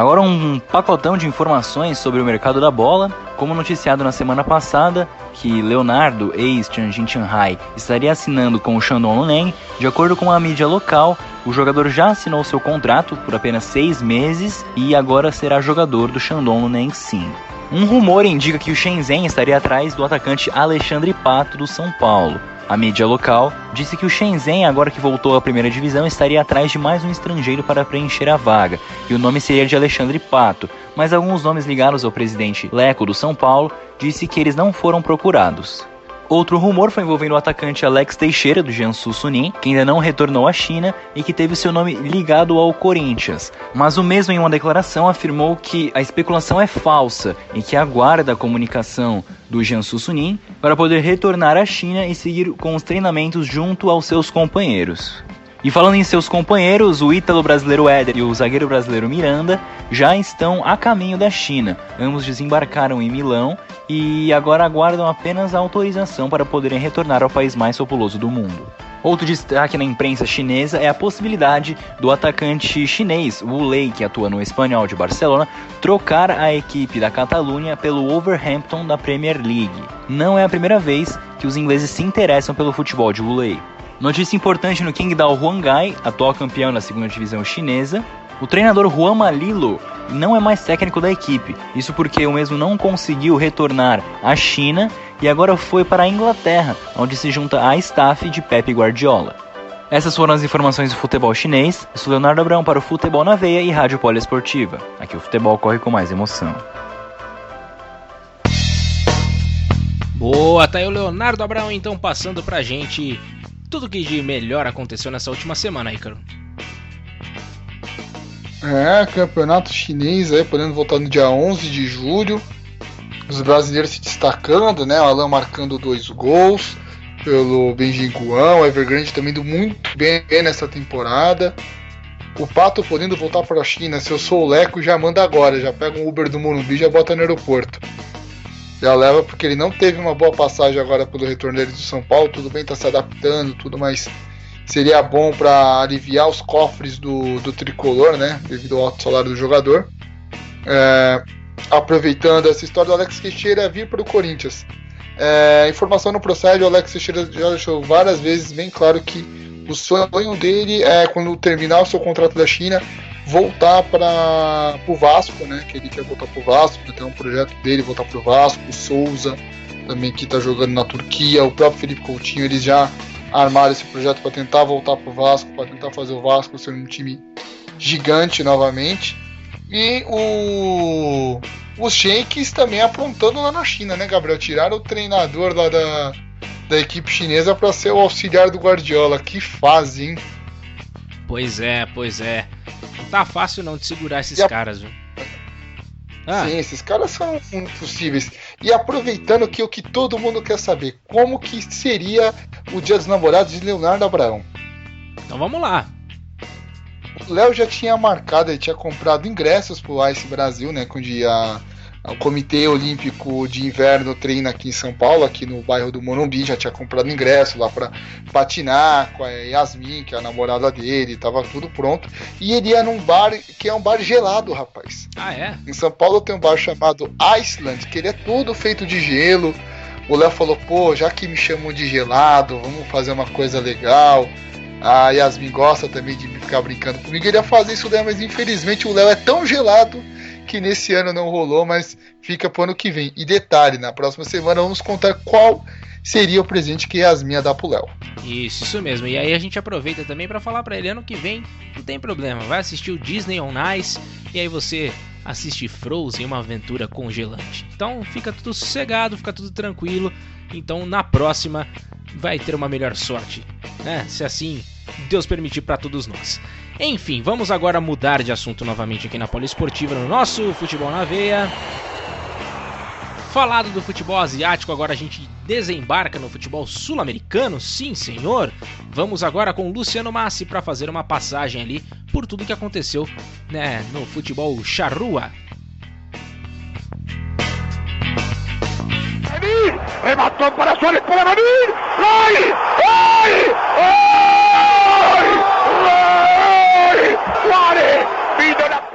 Agora um pacotão de informações sobre o mercado da bola, como noticiado na semana passada, que Leonardo, ex-Tianjin Shanghai, estaria assinando com o Shandong Luneng. De acordo com a mídia local, o jogador já assinou seu contrato por apenas seis meses e agora será jogador do Shandong Luneng sim. Um rumor indica que o Shenzhen estaria atrás do atacante Alexandre Pato do São Paulo. A mídia local disse que o Shenzhen, agora que voltou à primeira divisão, estaria atrás de mais um estrangeiro para preencher a vaga, e o nome seria de Alexandre Pato, mas alguns nomes ligados ao presidente Leco do São Paulo disse que eles não foram procurados. Outro rumor foi envolvendo o atacante Alex Teixeira, do Jiangsu Suning, que ainda não retornou à China e que teve seu nome ligado ao Corinthians. Mas o mesmo, em uma declaração, afirmou que a especulação é falsa e que aguarda a comunicação do Jiangsu Suning para poder retornar à China e seguir com os treinamentos junto aos seus companheiros. E falando em seus companheiros, o ítalo brasileiro Éder e o zagueiro brasileiro Miranda já estão a caminho da China. Ambos desembarcaram em Milão e agora aguardam apenas a autorização para poderem retornar ao país mais populoso do mundo. Outro destaque na imprensa chinesa é a possibilidade do atacante chinês Wu Lei, que atua no Espanhol de Barcelona, trocar a equipe da Catalunha pelo Wolverhampton da Premier League. Não é a primeira vez que os ingleses se interessam pelo futebol de Wu Lei. Notícia importante no Qingdao Huangai, atual campeão da segunda divisão chinesa. O treinador Juan Malilo não é mais técnico da equipe. Isso porque o mesmo não conseguiu retornar à China e agora foi para a Inglaterra, onde se junta à staff de Pep Guardiola. Essas foram as informações do futebol chinês. Eu sou Leonardo Abrão para o Futebol na Veia e Rádio Poliesportiva. Aqui o futebol corre com mais emoção. Boa, tá aí o Leonardo Abrão então passando pra gente tudo que de melhor aconteceu nessa última semana, Ícaro. É, campeonato chinês aí, podendo voltar no dia 11 de julho. Os brasileiros se destacando, né? O Alan marcando dois gols pelo Benjin Guan, o Evergrande também indo muito bem nessa temporada. O Pato podendo voltar para a China, se eu sou o Leco, já manda agora, já pega um Uber do Morumbi e já bota no aeroporto. Já leva porque ele não teve uma boa passagem agora pelo retorno dele do São Paulo, tudo bem, tá se adaptando, tudo, mas seria bom para aliviar os cofres do, do tricolor, né? Devido ao alto salário do jogador. É, aproveitando essa história do Alex Teixeira vir para o Corinthians. É, informação não procede, o Alex Teixeira já deixou várias vezes bem claro que o sonho dele é, quando terminar o seu contrato da China, voltar para o Vasco, né? Que ele quer voltar para o Vasco, tem um projeto dele voltar para o Vasco, o Souza também que está jogando na Turquia, o próprio Felipe Coutinho, eles já armaram esse projeto para tentar voltar para o Vasco, para tentar fazer o Vasco ser um time gigante novamente. E o, os Shakes também aprontando lá na China, né, Gabriel? Tiraram o treinador lá da, da equipe chinesa para ser o auxiliar do Guardiola. Que fase, hein? Pois é, pois é. Não tá fácil não de segurar esses a... caras, viu? Ah. Sim, esses caras são impossíveis. E aproveitando que o que todo mundo quer saber, como que seria o Dia dos Namorados de Leonardo Abraão? Então vamos lá. O Léo já tinha marcado, ele tinha comprado ingressos pro Ice Brasil, né? Quando ia o Comitê Olímpico de Inverno treina aqui em São Paulo, aqui no bairro do Morumbi, já tinha comprado ingresso lá para patinar com a Yasmin, que é a namorada dele, tava tudo pronto. E ele ia num bar que é um bar gelado, rapaz. Ah, é? Em São Paulo tem um bar chamado Iceland, que ele é tudo feito de gelo. O Léo falou, pô, já que me chamam de gelado, vamos fazer uma coisa legal. A Yasmin gosta também de ficar brincando comigo. Ele ia fazer isso daí, mas infelizmente o Léo é tão gelado que nesse ano não rolou, mas fica pro ano que vem. E detalhe, na próxima semana vamos contar qual seria o presente que Yasmin ia dar pro Léo. Isso, isso mesmo. E aí a gente aproveita também para falar para ele ano que vem, não tem problema, vai assistir o Disney on Ice e aí você assiste Frozen, uma aventura congelante. Então fica tudo sossegado, fica tudo tranquilo. Então na próxima vai ter uma melhor sorte, né? Se assim Deus permitir para todos nós. Enfim, vamos agora mudar de assunto novamente aqui na Poliesportiva, no nosso Futebol na Veia. Falado do futebol asiático, agora a gente desembarca no futebol sul-americano, sim senhor. Vamos agora com Luciano Massi para fazer uma passagem ali por tudo que aconteceu né, no futebol charrua. Rematou para Soares para David. ¡Ay! ¡Ay! ¡Ay! ¡Ay! Suárez vino la...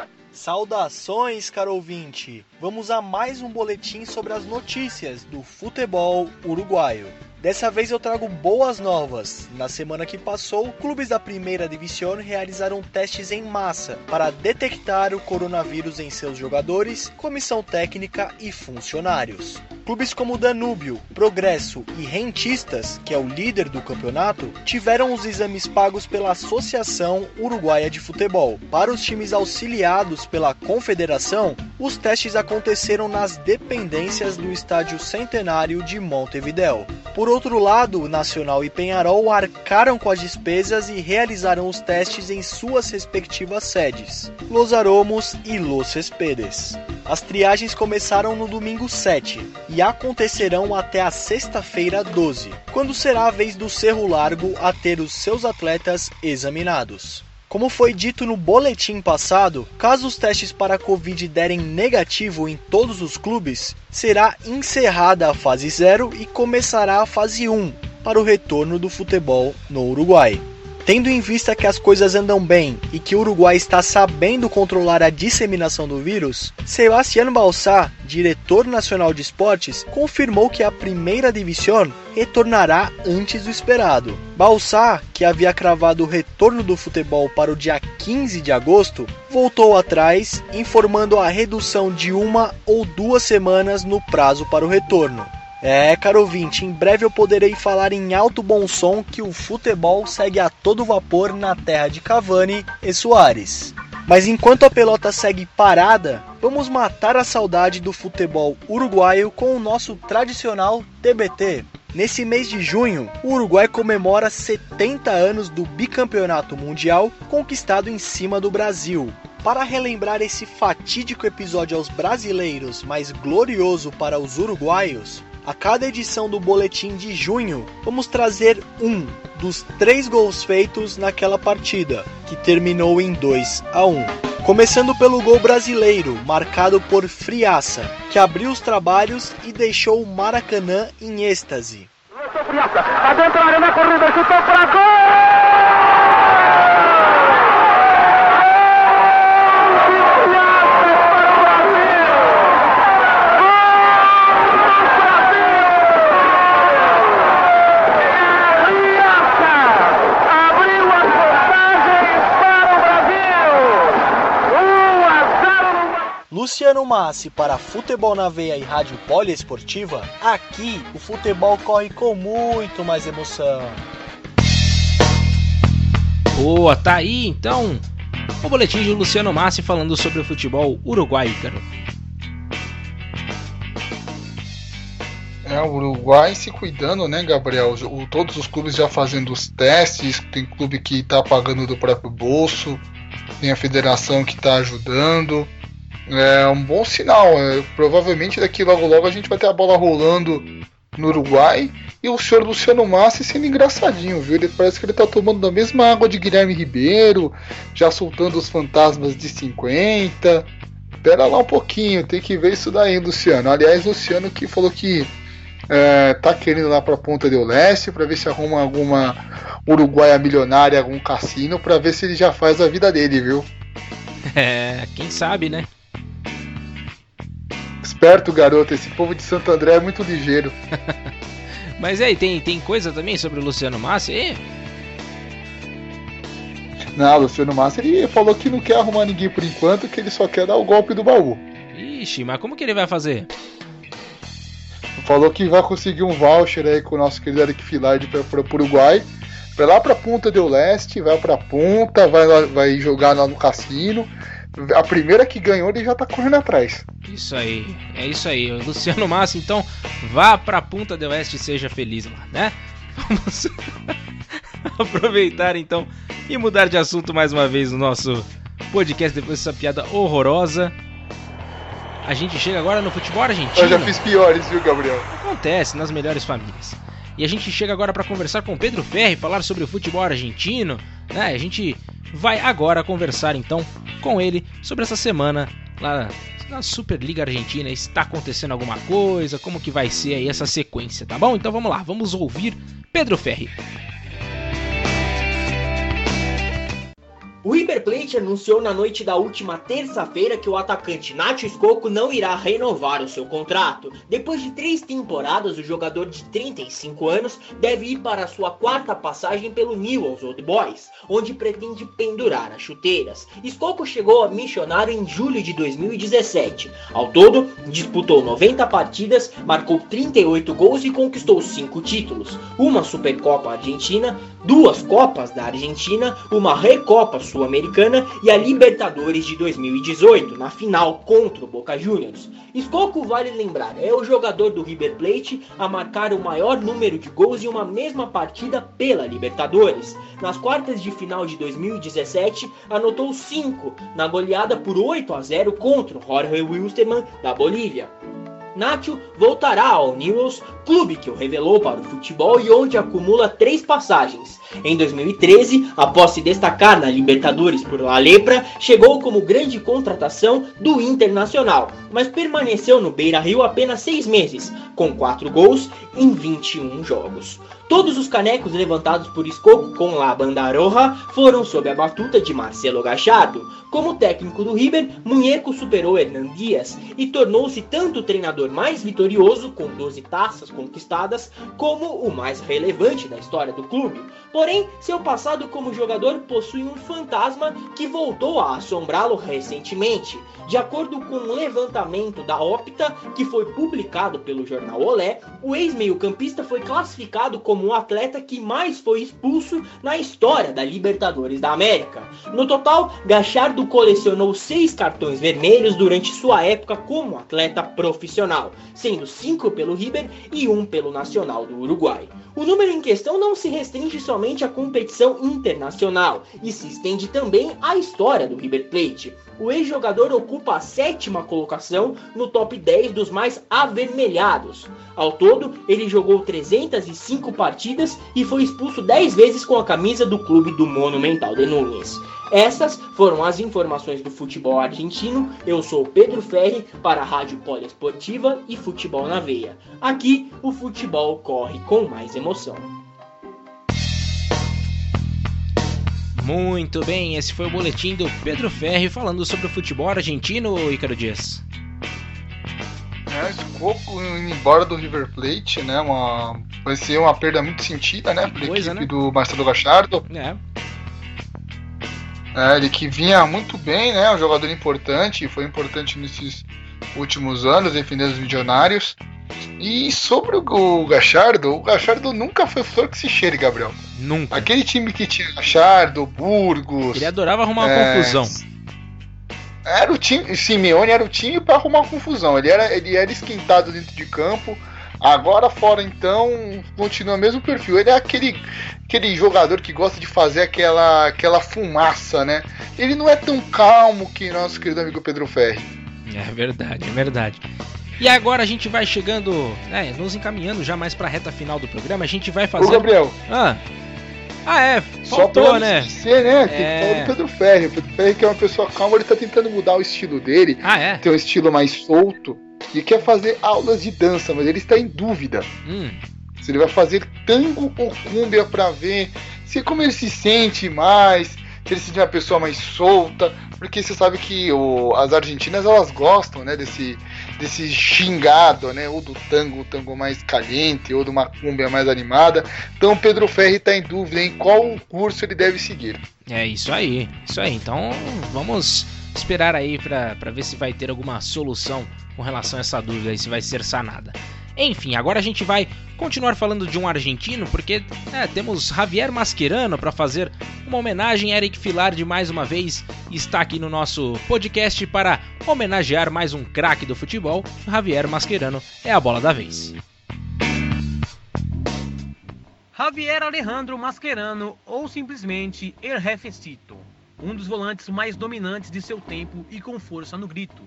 Saudações, caro ouvinte! Vamos a mais um boletim sobre as notícias do futebol uruguaio. Dessa vez eu trago boas novas. Na semana que passou, clubes da primeira divisão realizaram testes em massa para detectar o coronavírus em seus jogadores, comissão técnica e funcionários. Clubes como Danúbio, Progresso e Rentistas, que é o líder do campeonato, tiveram os exames pagos pela Associação Uruguaia de Futebol. Para os times auxiliados pela Confederação, os testes aconteceram nas dependências do Estádio Centenário de Montevideo. Por outro lado, Nacional e Penharol arcaram com as despesas e realizaram os testes em suas respectivas sedes, Los Aromos e Los Cespedes. As triagens começaram no domingo 7 e acontecerão até a sexta-feira 12, quando será a vez do Cerro Largo a ter os seus atletas examinados. Como foi dito no boletim passado, caso os testes para a Covid derem negativo em todos os clubes, será encerrada a fase 0 e começará a fase 1 para o retorno do futebol no Uruguai. Tendo em vista que as coisas andam bem e que o Uruguai está sabendo controlar a disseminação do vírus, Sebastián Balsá, diretor nacional de esportes, confirmou que a primeira divisão retornará antes do esperado. Balsá, que havia cravado o retorno do futebol para o dia 15 de agosto, voltou atrás, informando a redução de uma ou duas semanas no prazo para o retorno. É, caro ouvinte, em breve eu poderei falar em alto bom som que o futebol segue a todo vapor na terra de Cavani e Soares. Mas enquanto a pelota segue parada, vamos matar a saudade do futebol uruguaio com o nosso tradicional TBT. Nesse mês de junho, o Uruguai comemora 70 anos do bicampeonato mundial conquistado em cima do Brasil. Para relembrar esse fatídico episódio aos brasileiros, mas glorioso para os uruguaios, a cada edição do boletim de junho, vamos trazer um dos três gols feitos naquela partida, que terminou em 2 a 1. Começando pelo gol brasileiro, marcado por Friaça, que abriu os trabalhos e deixou o Maracanã em êxtase. Friaça, adentro na corrida, chutou para gol! Luciano Massi para Futebol na Veia e Rádio Poliesportiva, aqui o futebol corre com muito mais emoção. Boa, tá aí então o boletim de Luciano Massi falando sobre o futebol uruguai, cara. É, o Uruguai se cuidando, né, Gabriel? O, todos os clubes já fazendo os testes, tem clube que tá pagando do próprio bolso, tem a federação que tá ajudando. É um bom sinal. É, provavelmente daqui logo logo a gente vai ter a bola rolando no Uruguai e o senhor Luciano Massi sendo engraçadinho, viu? Ele parece que ele tá tomando da mesma água de Guilherme Ribeiro, já soltando os fantasmas de 50. Pera lá um pouquinho, tem que ver isso daí, Luciano. Aliás, Luciano que falou que é, tá querendo lá pra Ponta do Leste para ver se arruma alguma Uruguaia milionária, algum cassino, para ver se ele já faz a vida dele, viu? [LAUGHS] É, quem sabe, né? Esperto, garoto. Esse povo de Santo André é muito ligeiro. [LAUGHS] Mas aí, tem, tem coisa também sobre o Luciano Massi aí? Não, o Luciano Massi ele falou que não quer arrumar ninguém por enquanto, que ele só quer dar o golpe do baú. Ixi, mas como que ele vai fazer? Falou que vai conseguir um voucher aí com o nosso querido Eric Filard para o Uruguai. Vai lá pra Punta del Leste, vai pra Punta, vai, lá, vai jogar lá no cassino. A primeira que ganhou, ele já tá correndo atrás. Isso aí, é isso aí. Luciano Massa, então, vá pra Punta del Oeste e seja feliz lá, né? [LAUGHS] Vamos [LAUGHS] aproveitar então e mudar de assunto mais uma vez no nosso podcast depois dessa piada horrorosa. A gente chega agora no futebol argentino. Eu já fiz piores, viu, Gabriel? Acontece nas melhores famílias. E a gente chega agora para conversar com Pedro Ferri, falar sobre o futebol argentino. Né? A gente vai agora conversar então com ele sobre essa semana lá na Superliga Argentina. Está acontecendo alguma coisa? Como que vai ser aí essa sequência, tá bom? Então vamos lá, vamos ouvir Pedro Ferri. O River Plate anunciou na noite da última terça-feira que o atacante Nacho Escoco não irá renovar o seu contrato. Depois de três temporadas, o jogador de 35 anos deve ir para sua quarta passagem pelo Newell's Old Boys, onde pretende pendurar as chuteiras. Escoco chegou a missionário em julho de 2017. Ao todo, disputou 90 partidas, marcou 38 gols e conquistou 5 títulos: uma Supercopa Argentina, duas Copas da Argentina, uma Recopa Sul-Americana e a Libertadores de 2018, na final contra o Boca Juniors. Escoco, vale lembrar, é o jogador do River Plate a marcar o maior número de gols em uma mesma partida pela Libertadores. Nas quartas de final de 2017, anotou 5 na goleada por 8 a 0 contra o Jorge Wilstermann da Bolívia. Nacho voltará ao Newell's, clube que o revelou para o futebol e onde acumula três passagens. Em 2013, após se destacar na Libertadores por La Lepra, chegou como grande contratação do Internacional, mas permaneceu no Beira-Rio apenas seis meses, com quatro gols em 21 jogos. Todos os canecos levantados por Escoco com La Bandaroja foram sob a batuta de Marcelo Gachardo. Como técnico do River, Munheco superou Hernan Dias e tornou-se tanto o treinador mais vitorioso, com 12 taças conquistadas, como o mais relevante da história do clube. Porém, seu passado como jogador possui um fantasma que voltou a assombrá-lo recentemente. De acordo com um levantamento da Opta, que foi publicado pelo jornal Olé, o ex-meio-campista foi classificado como o atleta que mais foi expulso na história da Libertadores da América. No total, Gachardo colecionou seis cartões vermelhos durante sua época como atleta profissional, sendo cinco pelo River e um pelo Nacional do Uruguai. O número em questão não se restringe somente à competição internacional e se estende também à história do River Plate. O ex-jogador ocupa a sétima colocação no top 10 dos mais avermelhados. Ao todo, ele jogou 305 partidas e foi expulso 10 vezes com a camisa do clube do Monumental de Nunes. Essas foram as informações do futebol argentino. Eu sou Pedro Ferri para a Rádio Poliesportiva e Futebol na Veia. Aqui o futebol corre com mais emoção. Muito bem, esse foi o boletim do Pedro Ferri falando sobre o futebol argentino, Ícaro Dias. É, indo embora do River Plate, né? Uma, vai ser uma perda muito sentida, né? Para equipe né? do Marcelo Gachardo. É. É, ele que vinha muito bem, né? Um jogador importante, foi importante nesses últimos anos, defendendo os milionários. E sobre o Gachardo, o Gachardo nunca foi flor que se cheire, Gabriel. Nunca. Aquele time que tinha Gachardo, Burgos. Ele adorava arrumar é... uma confusão. Era o time. Simeone era o time para arrumar confusão. Ele era, ele era esquentado dentro de campo. Agora fora então continua o mesmo perfil. Ele é aquele, aquele jogador que gosta de fazer aquela, aquela fumaça, né? Ele não é tão calmo que nosso querido amigo Pedro Ferri. É verdade, é verdade. E agora a gente vai chegando, né, nos encaminhando já mais pra reta final do programa. A gente vai fazer. Ô, Gabriel. Ah. Ah, é, faltou, Só né? Esquecer, né? Tem é... que falar do Pedro Ferri. O Pedro Ferri, que é uma pessoa calma, ele tá tentando mudar o estilo dele. Ah, é? Ter um estilo mais solto. E quer fazer aulas de dança, mas ele está em dúvida. Hum. Se ele vai fazer tango ou cúmbia pra ver se como ele se sente mais, se ele se sente uma pessoa mais solta. Porque você sabe que o, as argentinas elas gostam, né, desse desse xingado, né? Ou do tango, o tango mais caliente, ou de uma cumbia mais animada. Então Pedro Ferri está em dúvida em qual curso ele deve seguir. É isso aí, isso aí. Então vamos esperar aí para ver se vai ter alguma solução com relação a essa dúvida e se vai ser sanada. Enfim, agora a gente vai continuar falando de um argentino, porque é, temos Javier Mascherano para fazer uma homenagem Eric Filardi mais uma vez. Está aqui no nosso podcast para homenagear mais um craque do futebol. Javier Mascherano é a bola da vez. Javier Alejandro Mascherano, ou simplesmente El Jefecito, um dos volantes mais dominantes de seu tempo e com força no grito.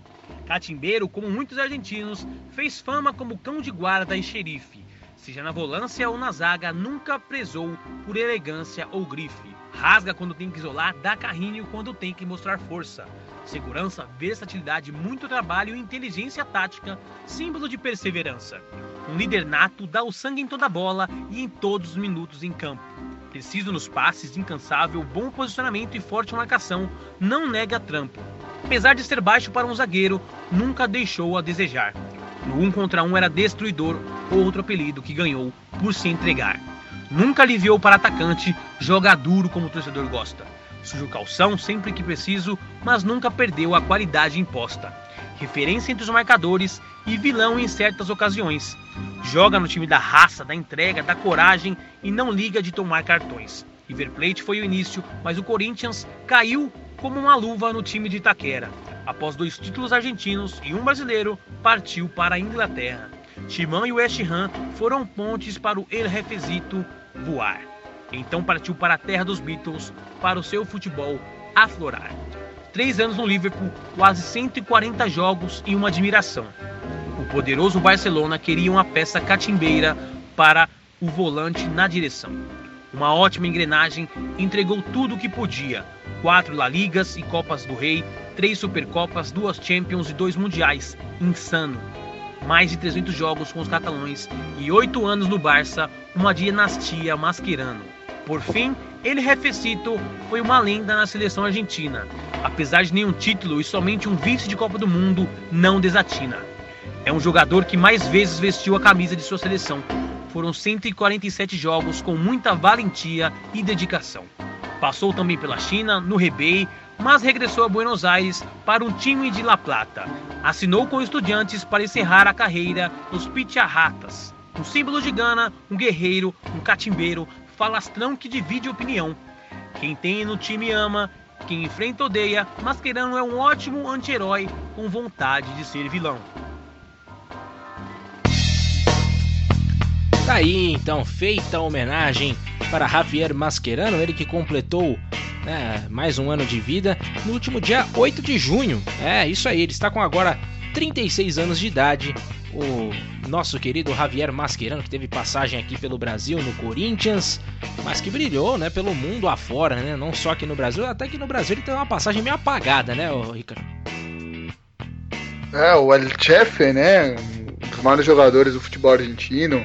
Catimbeiro, como muitos argentinos, fez fama como cão de guarda e xerife. Seja na volância ou na zaga, nunca prezou por elegância ou grife. Rasga quando tem que isolar, dá carrinho quando tem que mostrar força. Segurança, versatilidade, muito trabalho e inteligência tática, símbolo de perseverança. Um líder nato dá o sangue em toda bola e em todos os minutos em campo. Preciso nos passes, incansável, bom posicionamento e forte marcação, não nega trampo. Apesar de ser baixo para um zagueiro, nunca deixou a desejar. No 1 um contra 1 um era destruidor, outro apelido que ganhou por se entregar. Nunca aliviou para atacante, joga duro como o torcedor gosta. Sujo calção sempre que preciso, mas nunca perdeu a qualidade imposta. Referência entre os marcadores e vilão em certas ocasiões. Joga no time da raça, da entrega, da coragem e não liga de tomar cartões. River Plate foi o início, mas o Corinthians caiu como uma luva no time de Itaquera. Após dois títulos argentinos e um brasileiro, partiu para a Inglaterra. Timão e West Ham foram pontes para o El Refezito voar. Então partiu para a terra dos Beatles para o seu futebol aflorar. Três anos no Liverpool, quase 140 jogos e uma admiração. O poderoso Barcelona queria uma peça catimbeira para o volante na direção. Uma ótima engrenagem, entregou tudo o que podia. Quatro La Ligas e Copas do Rei, três Supercopas, duas Champions e dois Mundiais. Insano. Mais de 300 jogos com os catalães e oito anos no Barça, uma dinastia masquerando. Por fim, ele Refecito foi uma lenda na seleção argentina. Apesar de nenhum título e somente um vice de Copa do Mundo, não desatina. É um jogador que mais vezes vestiu a camisa de sua seleção. Foram 147 jogos com muita valentia e dedicação. Passou também pela China, no Rebei, mas regressou a Buenos Aires para um time de La Plata. Assinou com estudantes para encerrar a carreira nos Picharratas. Um símbolo de Gana, um guerreiro, um catimbeiro, falastrão que divide opinião. Quem tem no time ama, quem enfrenta odeia, Mascherano é um ótimo anti-herói com vontade de ser vilão. Tá aí então, feita a homenagem para Javier Mascherano, ele que completou né, mais um ano de vida no último dia 8 de junho. É, isso aí, ele está com agora 36 anos de idade. O nosso querido Javier Mascherano, que teve passagem aqui pelo Brasil, no Corinthians, mas que brilhou né, pelo mundo afora, né, não só aqui no Brasil, até que no Brasil ele tem uma passagem meio apagada, né, Ricardo? É, o El Chefe, né, um dos maiores jogadores do futebol argentino,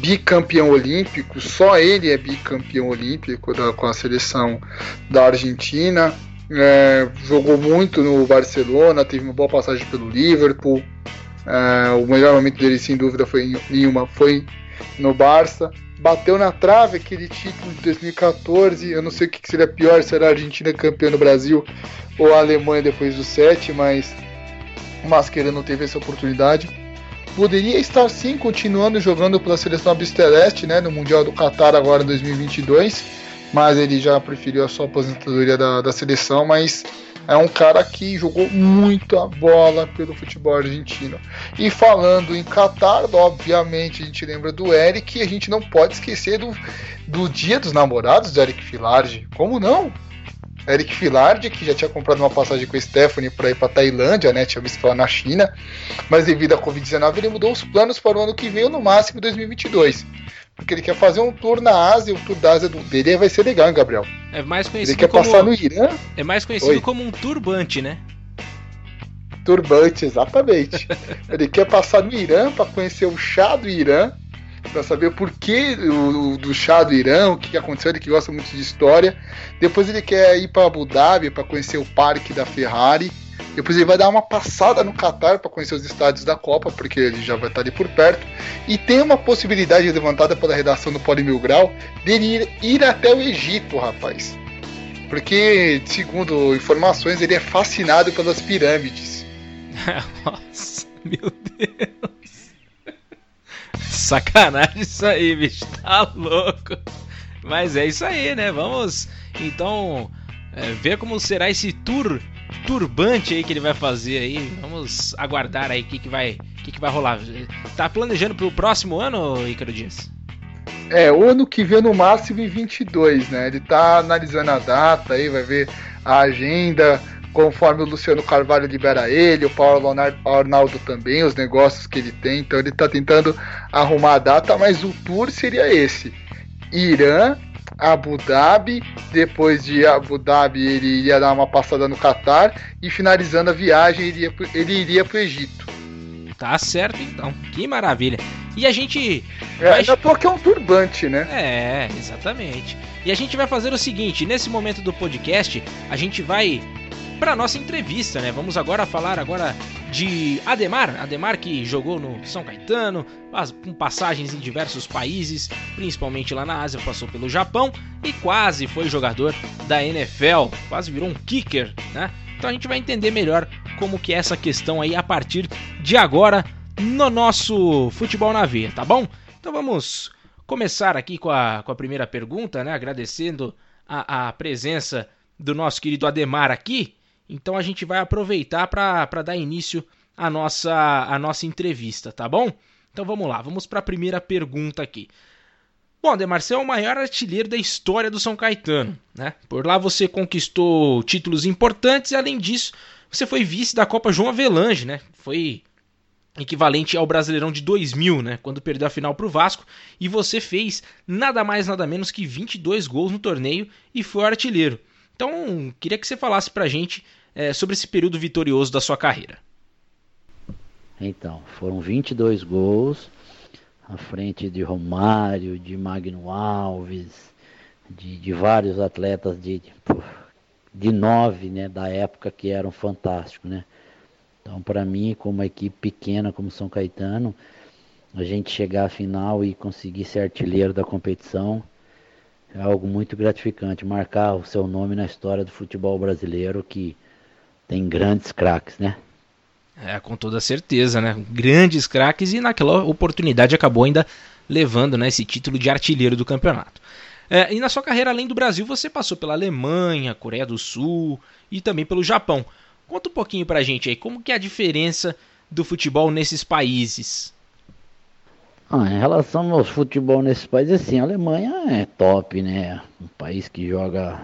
bicampeão olímpico, só ele é bicampeão olímpico da, com a seleção da Argentina. É, jogou muito no Barcelona, teve uma boa passagem pelo Liverpool. É, o melhor momento dele, sem dúvida, foi em uma, foi no Barça. Bateu na trave aquele título de 2014. Eu não sei o que seria pior, se era a Argentina campeã no Brasil ou a Alemanha depois do 7, mas o Mascherano teve essa oportunidade poderia estar sim continuando jogando pela seleção Absteleste, né, no Mundial do Qatar agora em 2022, mas ele já preferiu a sua aposentadoria da, da seleção, mas é um cara que jogou muita bola pelo futebol argentino. E falando em Qatar, obviamente a gente lembra do Eric e a gente não pode esquecer do, do Dia dos Namorados do Eric Filardi. Como não? Eric Filardi, que já tinha comprado uma passagem com a Stephanie para ir para Tailândia, né? Tinha visto lá na China, mas devido à Covid-19 ele mudou os planos para o ano que vem, no máximo 2022. Porque ele quer fazer um tour na Ásia, o tour da Ásia dele vai ser legal, hein, Gabriel? É mais conhecido ele quer como... passar no Irã. É mais conhecido Oi. como um turbante, né? Turbante, exatamente. [LAUGHS] ele quer passar no Irã para conhecer o chá do Irã para saber por que o, do chá do Irã, o que aconteceu, ele que gosta muito de história. Depois ele quer ir para Abu Dhabi para conhecer o parque da Ferrari. Depois ele vai dar uma passada no Catar para conhecer os estádios da Copa, porque ele já vai estar ali por perto. E tem uma possibilidade levantada pela redação do Poli Mil Grau dele ir, ir até o Egito, rapaz. Porque, segundo informações, ele é fascinado pelas pirâmides. [LAUGHS] Nossa, meu Deus. Sacanagem isso aí, bicho. Tá louco. Mas é isso aí, né? Vamos então é, ver como será esse tour turbante aí que ele vai fazer aí. Vamos aguardar aí o que, que, vai, que, que vai rolar. Tá planejando pro próximo ano, Ícaro Dias? É, o ano que vem no máximo em 22, né? Ele tá analisando a data aí, vai ver a agenda, conforme o Luciano Carvalho libera ele, o Paulo Arnaldo também, os negócios que ele tem, então ele está tentando arrumar a data, mas o tour seria esse: Irã, Abu Dhabi, depois de Abu Dhabi ele iria dar uma passada no Catar e finalizando a viagem ele iria, ele iria para o Egito. Tá certo então, que maravilha. E a gente. É, vai... ainda aqui é um turbante, né? É, exatamente. E a gente vai fazer o seguinte: nesse momento do podcast, a gente vai para nossa entrevista, né? Vamos agora falar agora de Ademar, Ademar que jogou no São Caetano, com passagens em diversos países, principalmente lá na Ásia, passou pelo Japão e quase foi jogador da NFL, quase virou um kicker, né? Então a gente vai entender melhor como que é essa questão aí a partir de agora no nosso Futebol na Veia, tá bom? Então vamos começar aqui com a, com a primeira pergunta, né? Agradecendo a, a presença do nosso querido Ademar aqui. Então a gente vai aproveitar para dar início à nossa, à nossa entrevista, tá bom? Então vamos lá, vamos para a primeira pergunta aqui. Bom, Ademar, você é o maior artilheiro da história do São Caetano, né? Por lá você conquistou títulos importantes e além disso, você foi vice da Copa João Avelange, né? Foi equivalente ao Brasileirão de 2000, né, quando perdeu a final para o Vasco, e você fez nada mais nada menos que 22 gols no torneio e foi artilheiro. Então, queria que você falasse para a gente é, sobre esse período vitorioso da sua carreira. Então, foram 22 gols à frente de Romário, de Magno Alves, de, de vários atletas de, de nove né, da época que eram fantásticos, né? Então, para mim, como uma equipe pequena como São Caetano, a gente chegar à final e conseguir ser artilheiro da competição é algo muito gratificante. Marcar o seu nome na história do futebol brasileiro, que tem grandes craques, né? É, com toda certeza, né? Grandes craques e naquela oportunidade acabou ainda levando né, esse título de artilheiro do campeonato. É, e na sua carreira além do Brasil, você passou pela Alemanha, Coreia do Sul e também pelo Japão. Conta um pouquinho pra gente aí, como que é a diferença do futebol nesses países? Ah, em relação ao futebol nesses países, assim, a Alemanha é top, né? Um país que joga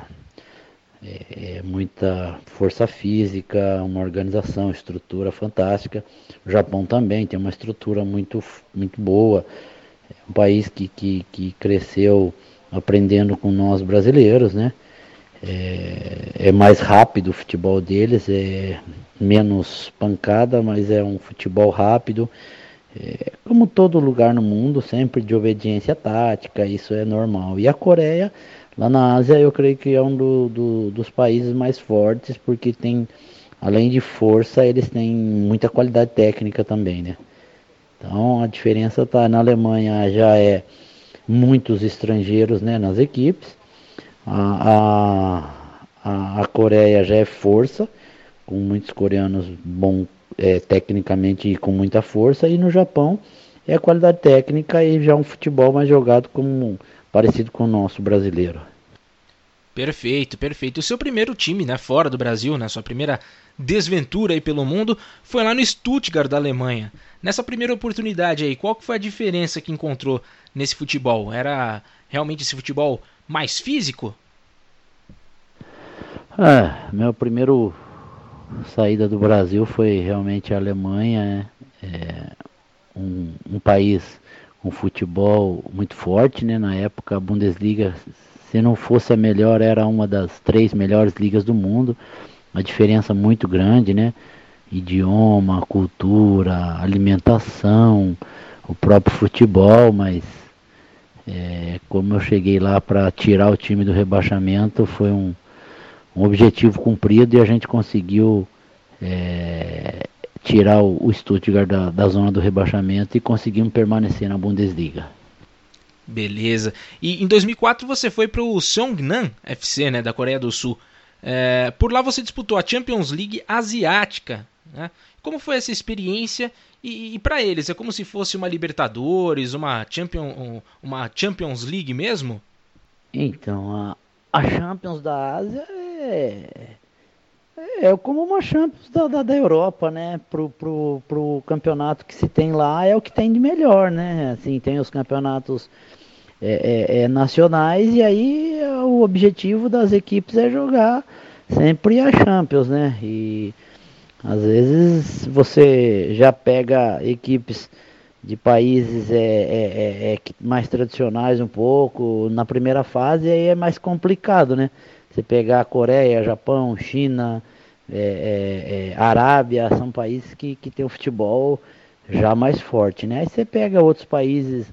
é, é muita força física, uma organização, estrutura fantástica. O Japão também tem uma estrutura muito, muito boa. É um país que, que, que cresceu aprendendo com nós brasileiros, né? É, é, mais rápido o futebol deles, é menos pancada, mas é um futebol rápido. É, como todo lugar no mundo, sempre de obediência tática, isso é normal. E a Coreia, lá na Ásia, eu creio que é um do, do, dos países mais fortes, porque tem, além de força, eles têm muita qualidade técnica também, né? Então a diferença está na Alemanha já é muitos estrangeiros né, nas equipes a, a, a Coreia já é força, com muitos coreanos bom é, tecnicamente e com muita força, e no Japão é a qualidade técnica e já um futebol mais jogado como parecido com o nosso brasileiro. Perfeito, perfeito. O seu primeiro time, né, fora do Brasil, né, sua primeira desventura aí pelo mundo, foi lá no Stuttgart da Alemanha. Nessa primeira oportunidade aí, qual que foi a diferença que encontrou nesse futebol? Era realmente esse futebol mais físico? É, meu primeiro saída do Brasil foi realmente a Alemanha, né? é, um, um, país com futebol muito forte, né? Na época a Bundesliga, se não fosse a melhor, era uma das três melhores ligas do mundo. Uma diferença muito grande, né? Idioma, cultura, alimentação, o próprio futebol, mas é, como eu cheguei lá para tirar o time do rebaixamento, foi um, um, objetivo cumprido e a gente conseguiu é, tirar o, o Stuttgart da, da, zona do rebaixamento e conseguimos permanecer na Bundesliga. Beleza. E em 2004 você foi para o Seongnam FC, né, da Coreia do Sul. É, por lá você disputou a Champions League Asiática. Né? Como foi essa experiência e, e para eles, é como se fosse uma Libertadores, uma, Champion, uma Champions League mesmo? Então, a, a Champions da Ásia é, é como uma Champions da, da, da, Europa, né? Pro, pro, pro campeonato que se tem lá é o que tem de melhor, né? Assim, tem os campeonatos é, é, é nacionais e aí o objetivo das equipes é jogar sempre a Champions, né? E às vezes você já pega equipes de países é, é, é, é mais tradicionais um pouco na primeira fase aí é mais complicado, né? Você pegar Coreia, Japão, China, é, é, Arábia, são países que, que tem o futebol já mais forte, né? Aí você pega outros países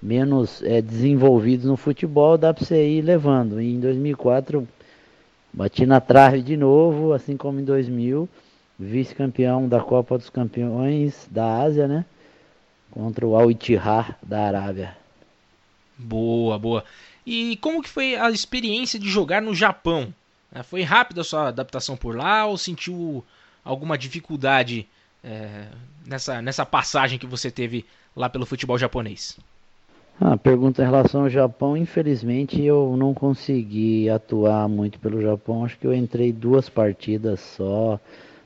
menos é, desenvolvidos no futebol, dá para você ir levando. E em 2004 bati na trave de novo, assim como em 2000, vice-campeão da Copa dos Campeões da Ásia, né? Contra o Al Ittihad da Arábia. Boa, boa. E como que foi a experiência de jogar no Japão? É, foi rápida a sua adaptação por lá ou sentiu alguma dificuldade é, nessa, nessa passagem que você teve lá pelo futebol japonês? A pergunta em relação ao Japão, infelizmente eu não consegui atuar muito pelo Japão. Acho que eu entrei duas partidas só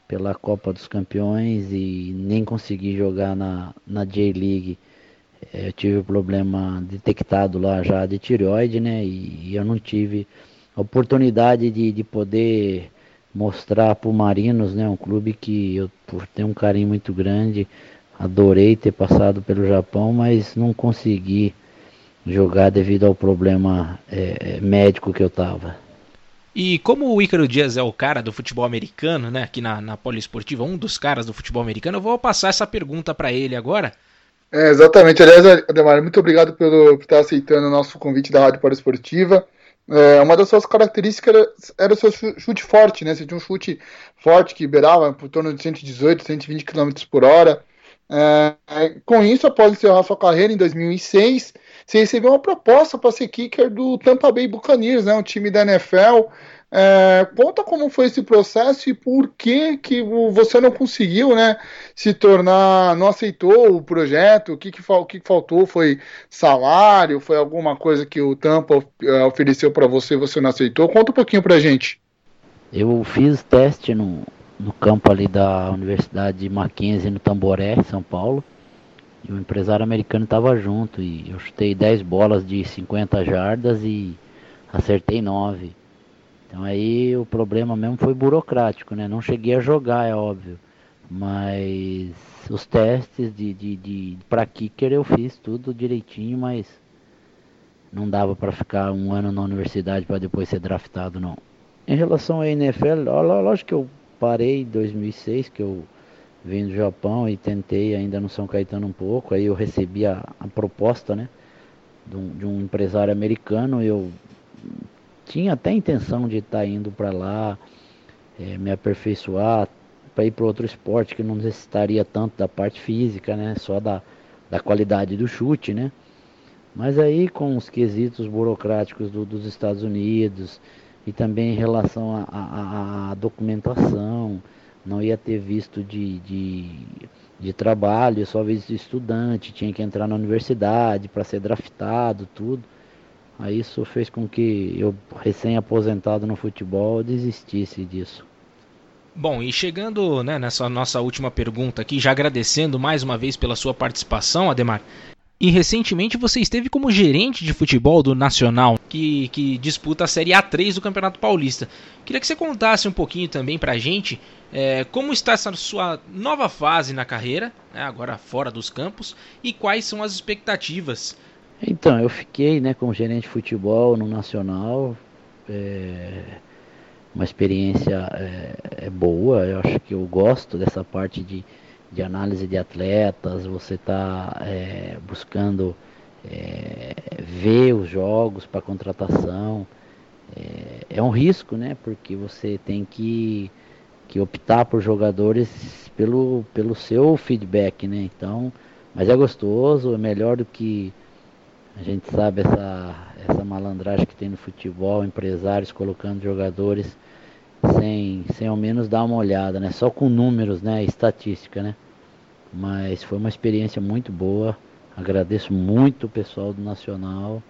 pela Copa dos Campeões e nem consegui jogar na, na J-League. É, eu tive o problema detectado lá já de tireoide, né? E, e eu não tive oportunidade de, de poder mostrar para o Marinos, né? Um clube que eu por ter um carinho muito grande, adorei ter passado pelo Japão, mas não consegui jogar devido ao problema é, médico que eu tava. E como o Ícaro Dias é o cara do futebol americano, né, aqui na, na Poliesportiva, um dos caras do futebol americano, eu vou passar essa pergunta para ele agora. É, exatamente. Aliás, Ademar, muito obrigado pelo, por estar aceitando o nosso convite da Rádio Poliesportiva. É, uma das suas características era, era, o seu chute forte, né? Você tinha um chute forte que beirava por torno de 118, 120 km por hora. É, com isso, após encerrar sua carreira em 2006, você recebeu uma proposta para ser kicker do Tampa Bay Buccaneers, né, um time da NFL. É, conta como foi esse processo e por que, que você não conseguiu né, se tornar, não aceitou o projeto, o que, que, o que faltou? Foi salário? Foi alguma coisa que o Tampa é, ofereceu para você e você não aceitou? Conta um pouquinho para gente. Eu fiz teste no, no campo ali da Universidade de Mackenzie, no Tamboré, São Paulo. E o empresário americano estava junto e eu chutei 10 bolas de 50 jardas e acertei 9. Então aí o problema mesmo foi burocrático, né? Não cheguei a jogar, é óbvio. Mas os testes de, de, de para kicker eu fiz tudo direitinho, mas não dava para ficar um ano na universidade para depois ser draftado, não. Em relação à NFL, lógico que eu parei em 2006, que eu vim do Japão e tentei ainda no São Caetano um pouco. Aí eu recebi a, a proposta, né, de um, de um, empresário americano. Eu tinha até intenção de estar tá indo para lá, é, me aperfeiçoar, para ir para outro esporte que não necessitaria tanto da parte física, né, só da, da qualidade do chute, né. Mas aí com os quesitos burocráticos do, dos Estados Unidos e também em relação à documentação, não ia ter visto de, de, de trabalho, só visto estudante, tinha que entrar na universidade para ser draftado, tudo. Aí isso fez com que eu, recém-aposentado no futebol, desistisse disso. Bom, e chegando né, nessa nossa última pergunta aqui, já agradecendo mais uma vez pela sua participação, Ademar, e recentemente você esteve como gerente de futebol do Nacional, que, que disputa a Série A3 do Campeonato Paulista. Queria que você contasse um pouquinho também pra gente é, como está essa sua nova fase na carreira, né, agora fora dos campos, e quais são as expectativas. Então, eu fiquei né, como gerente de futebol no Nacional. É, uma experiência é, é boa, eu acho que eu gosto dessa parte de de análise de atletas, você está é, buscando é, ver os jogos para contratação. É, é, um risco, né? Porque você tem que, que optar por jogadores pelo, pelo seu feedback, né? Então, mas é gostoso, é melhor do que a gente sabe essa, essa malandragem que tem no futebol, empresários colocando jogadores sem, sem ao menos dar uma olhada, né? Só com números, né? Estatística, né? Mas foi uma experiência muito boa. Agradeço muito o pessoal do Nacional.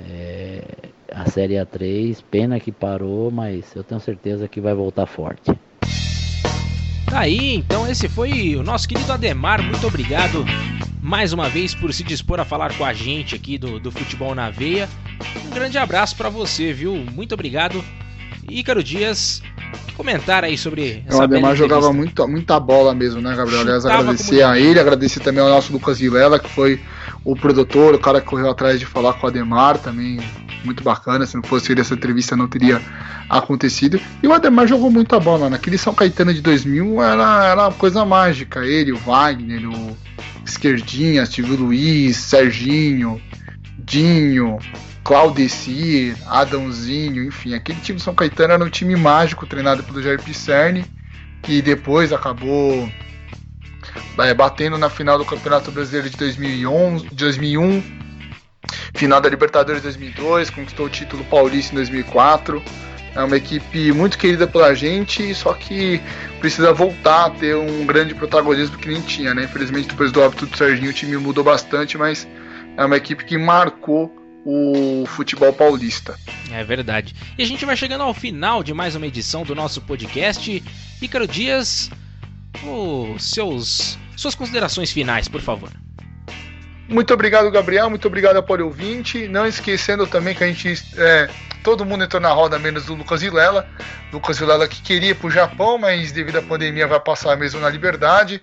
É, a Série A3, pena que parou, mas eu tenho certeza que vai voltar forte. Tá aí, então esse foi o nosso querido Ademar. Muito obrigado mais uma vez por se dispor a falar com a gente aqui do, do Futebol na Veia. Um grande abraço para você, viu? Muito obrigado. Ícaro Dias, comentar aí sobre essa O Ademar jogava muito, muita bola mesmo, né, Gabriel? Aliás, agradecer a ele, agradecer também ao nosso Lucas Vilela, que foi o produtor, o cara que correu atrás de falar com o Ademar também. muito bacana. Se não fosse ele, essa entrevista não teria acontecido. E o Ademar jogou muita bola. Naquele São Caetano de 2000 era, era uma coisa mágica. Ele, o Wagner, o Esquerdinha, Silvio Luiz, Serginho, Dinho, Claudecir, Adãozinho, enfim. Aquele time de São Caetano era um time mágico treinado pelo Jair Pisserni, que depois acabou é, batendo na final do Campeonato Brasileiro de 2011, 2001, final da Libertadores 2002, conquistou o título paulista em 2004. É uma equipe muito querida pela gente, só que precisa voltar a ter um grande protagonismo que nem tinha, né? Infelizmente, depois do óbito do Serginho, o time mudou bastante, mas é uma equipe que marcou o futebol paulista. É verdade. E a gente vai chegando ao final de mais uma edição do nosso podcast. Ícaro Dias, os seus suas considerações finais, por favor. Muito obrigado, Gabriel. Muito obrigado a Poli Ouvinte. Não esquecendo também que a gente. É, todo mundo entrou na roda, menos o Lucas Vilela. Lucas Vilela que queria ir pro Japão, mas devido à pandemia vai passar mesmo na Liberdade.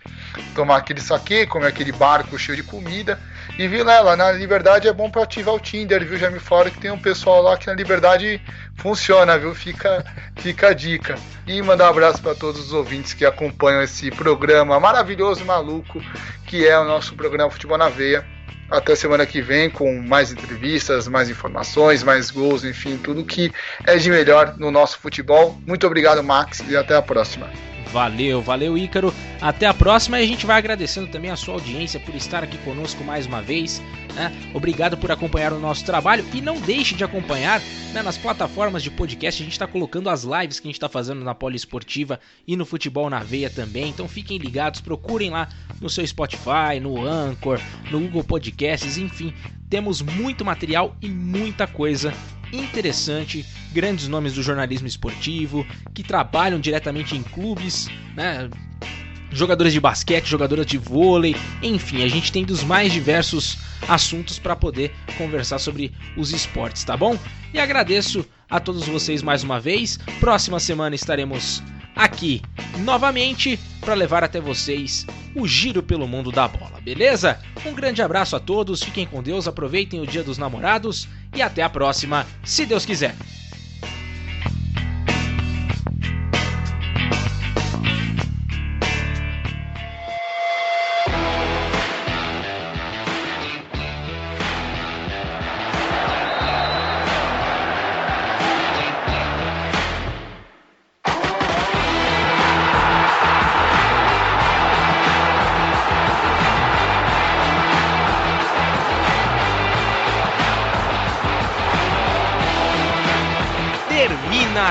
Tomar aquele saque, comer aquele barco cheio de comida. E Vilela, na Liberdade é bom para ativar o Tinder, viu? Já me falaram que tem um pessoal lá que na Liberdade funciona, viu? Fica, fica a dica. E mandar um abraço para todos os ouvintes que acompanham esse programa maravilhoso, maluco, que é o nosso programa Futebol na Veia. Até semana que vem com mais entrevistas, mais informações, mais gols, enfim, tudo que é de melhor no nosso futebol. Muito obrigado, Max, e até a próxima. Valeu, valeu Ícaro. Até a próxima e a gente vai agradecendo também a sua audiência por estar aqui conosco mais uma vez. Né? Obrigado por acompanhar o nosso trabalho e não deixe de acompanhar né, nas plataformas de podcast. A gente está colocando as lives que a gente está fazendo na Poliesportiva e no Futebol na Veia também. Então fiquem ligados, procurem lá no seu Spotify, no Anchor, no Google Podcasts, enfim. Temos muito material e muita coisa interessante, grandes nomes do jornalismo esportivo que trabalham diretamente em clubes, né? Jogadores de basquete, jogadoras de vôlei, enfim, a gente tem dos mais diversos assuntos para poder conversar sobre os esportes, tá bom? E agradeço a todos vocês mais uma vez. Próxima semana estaremos aqui novamente para levar até vocês o giro pelo mundo da bola, beleza? Um grande abraço a todos, fiquem com Deus, aproveitem o Dia dos Namorados e até a próxima, se Deus quiser.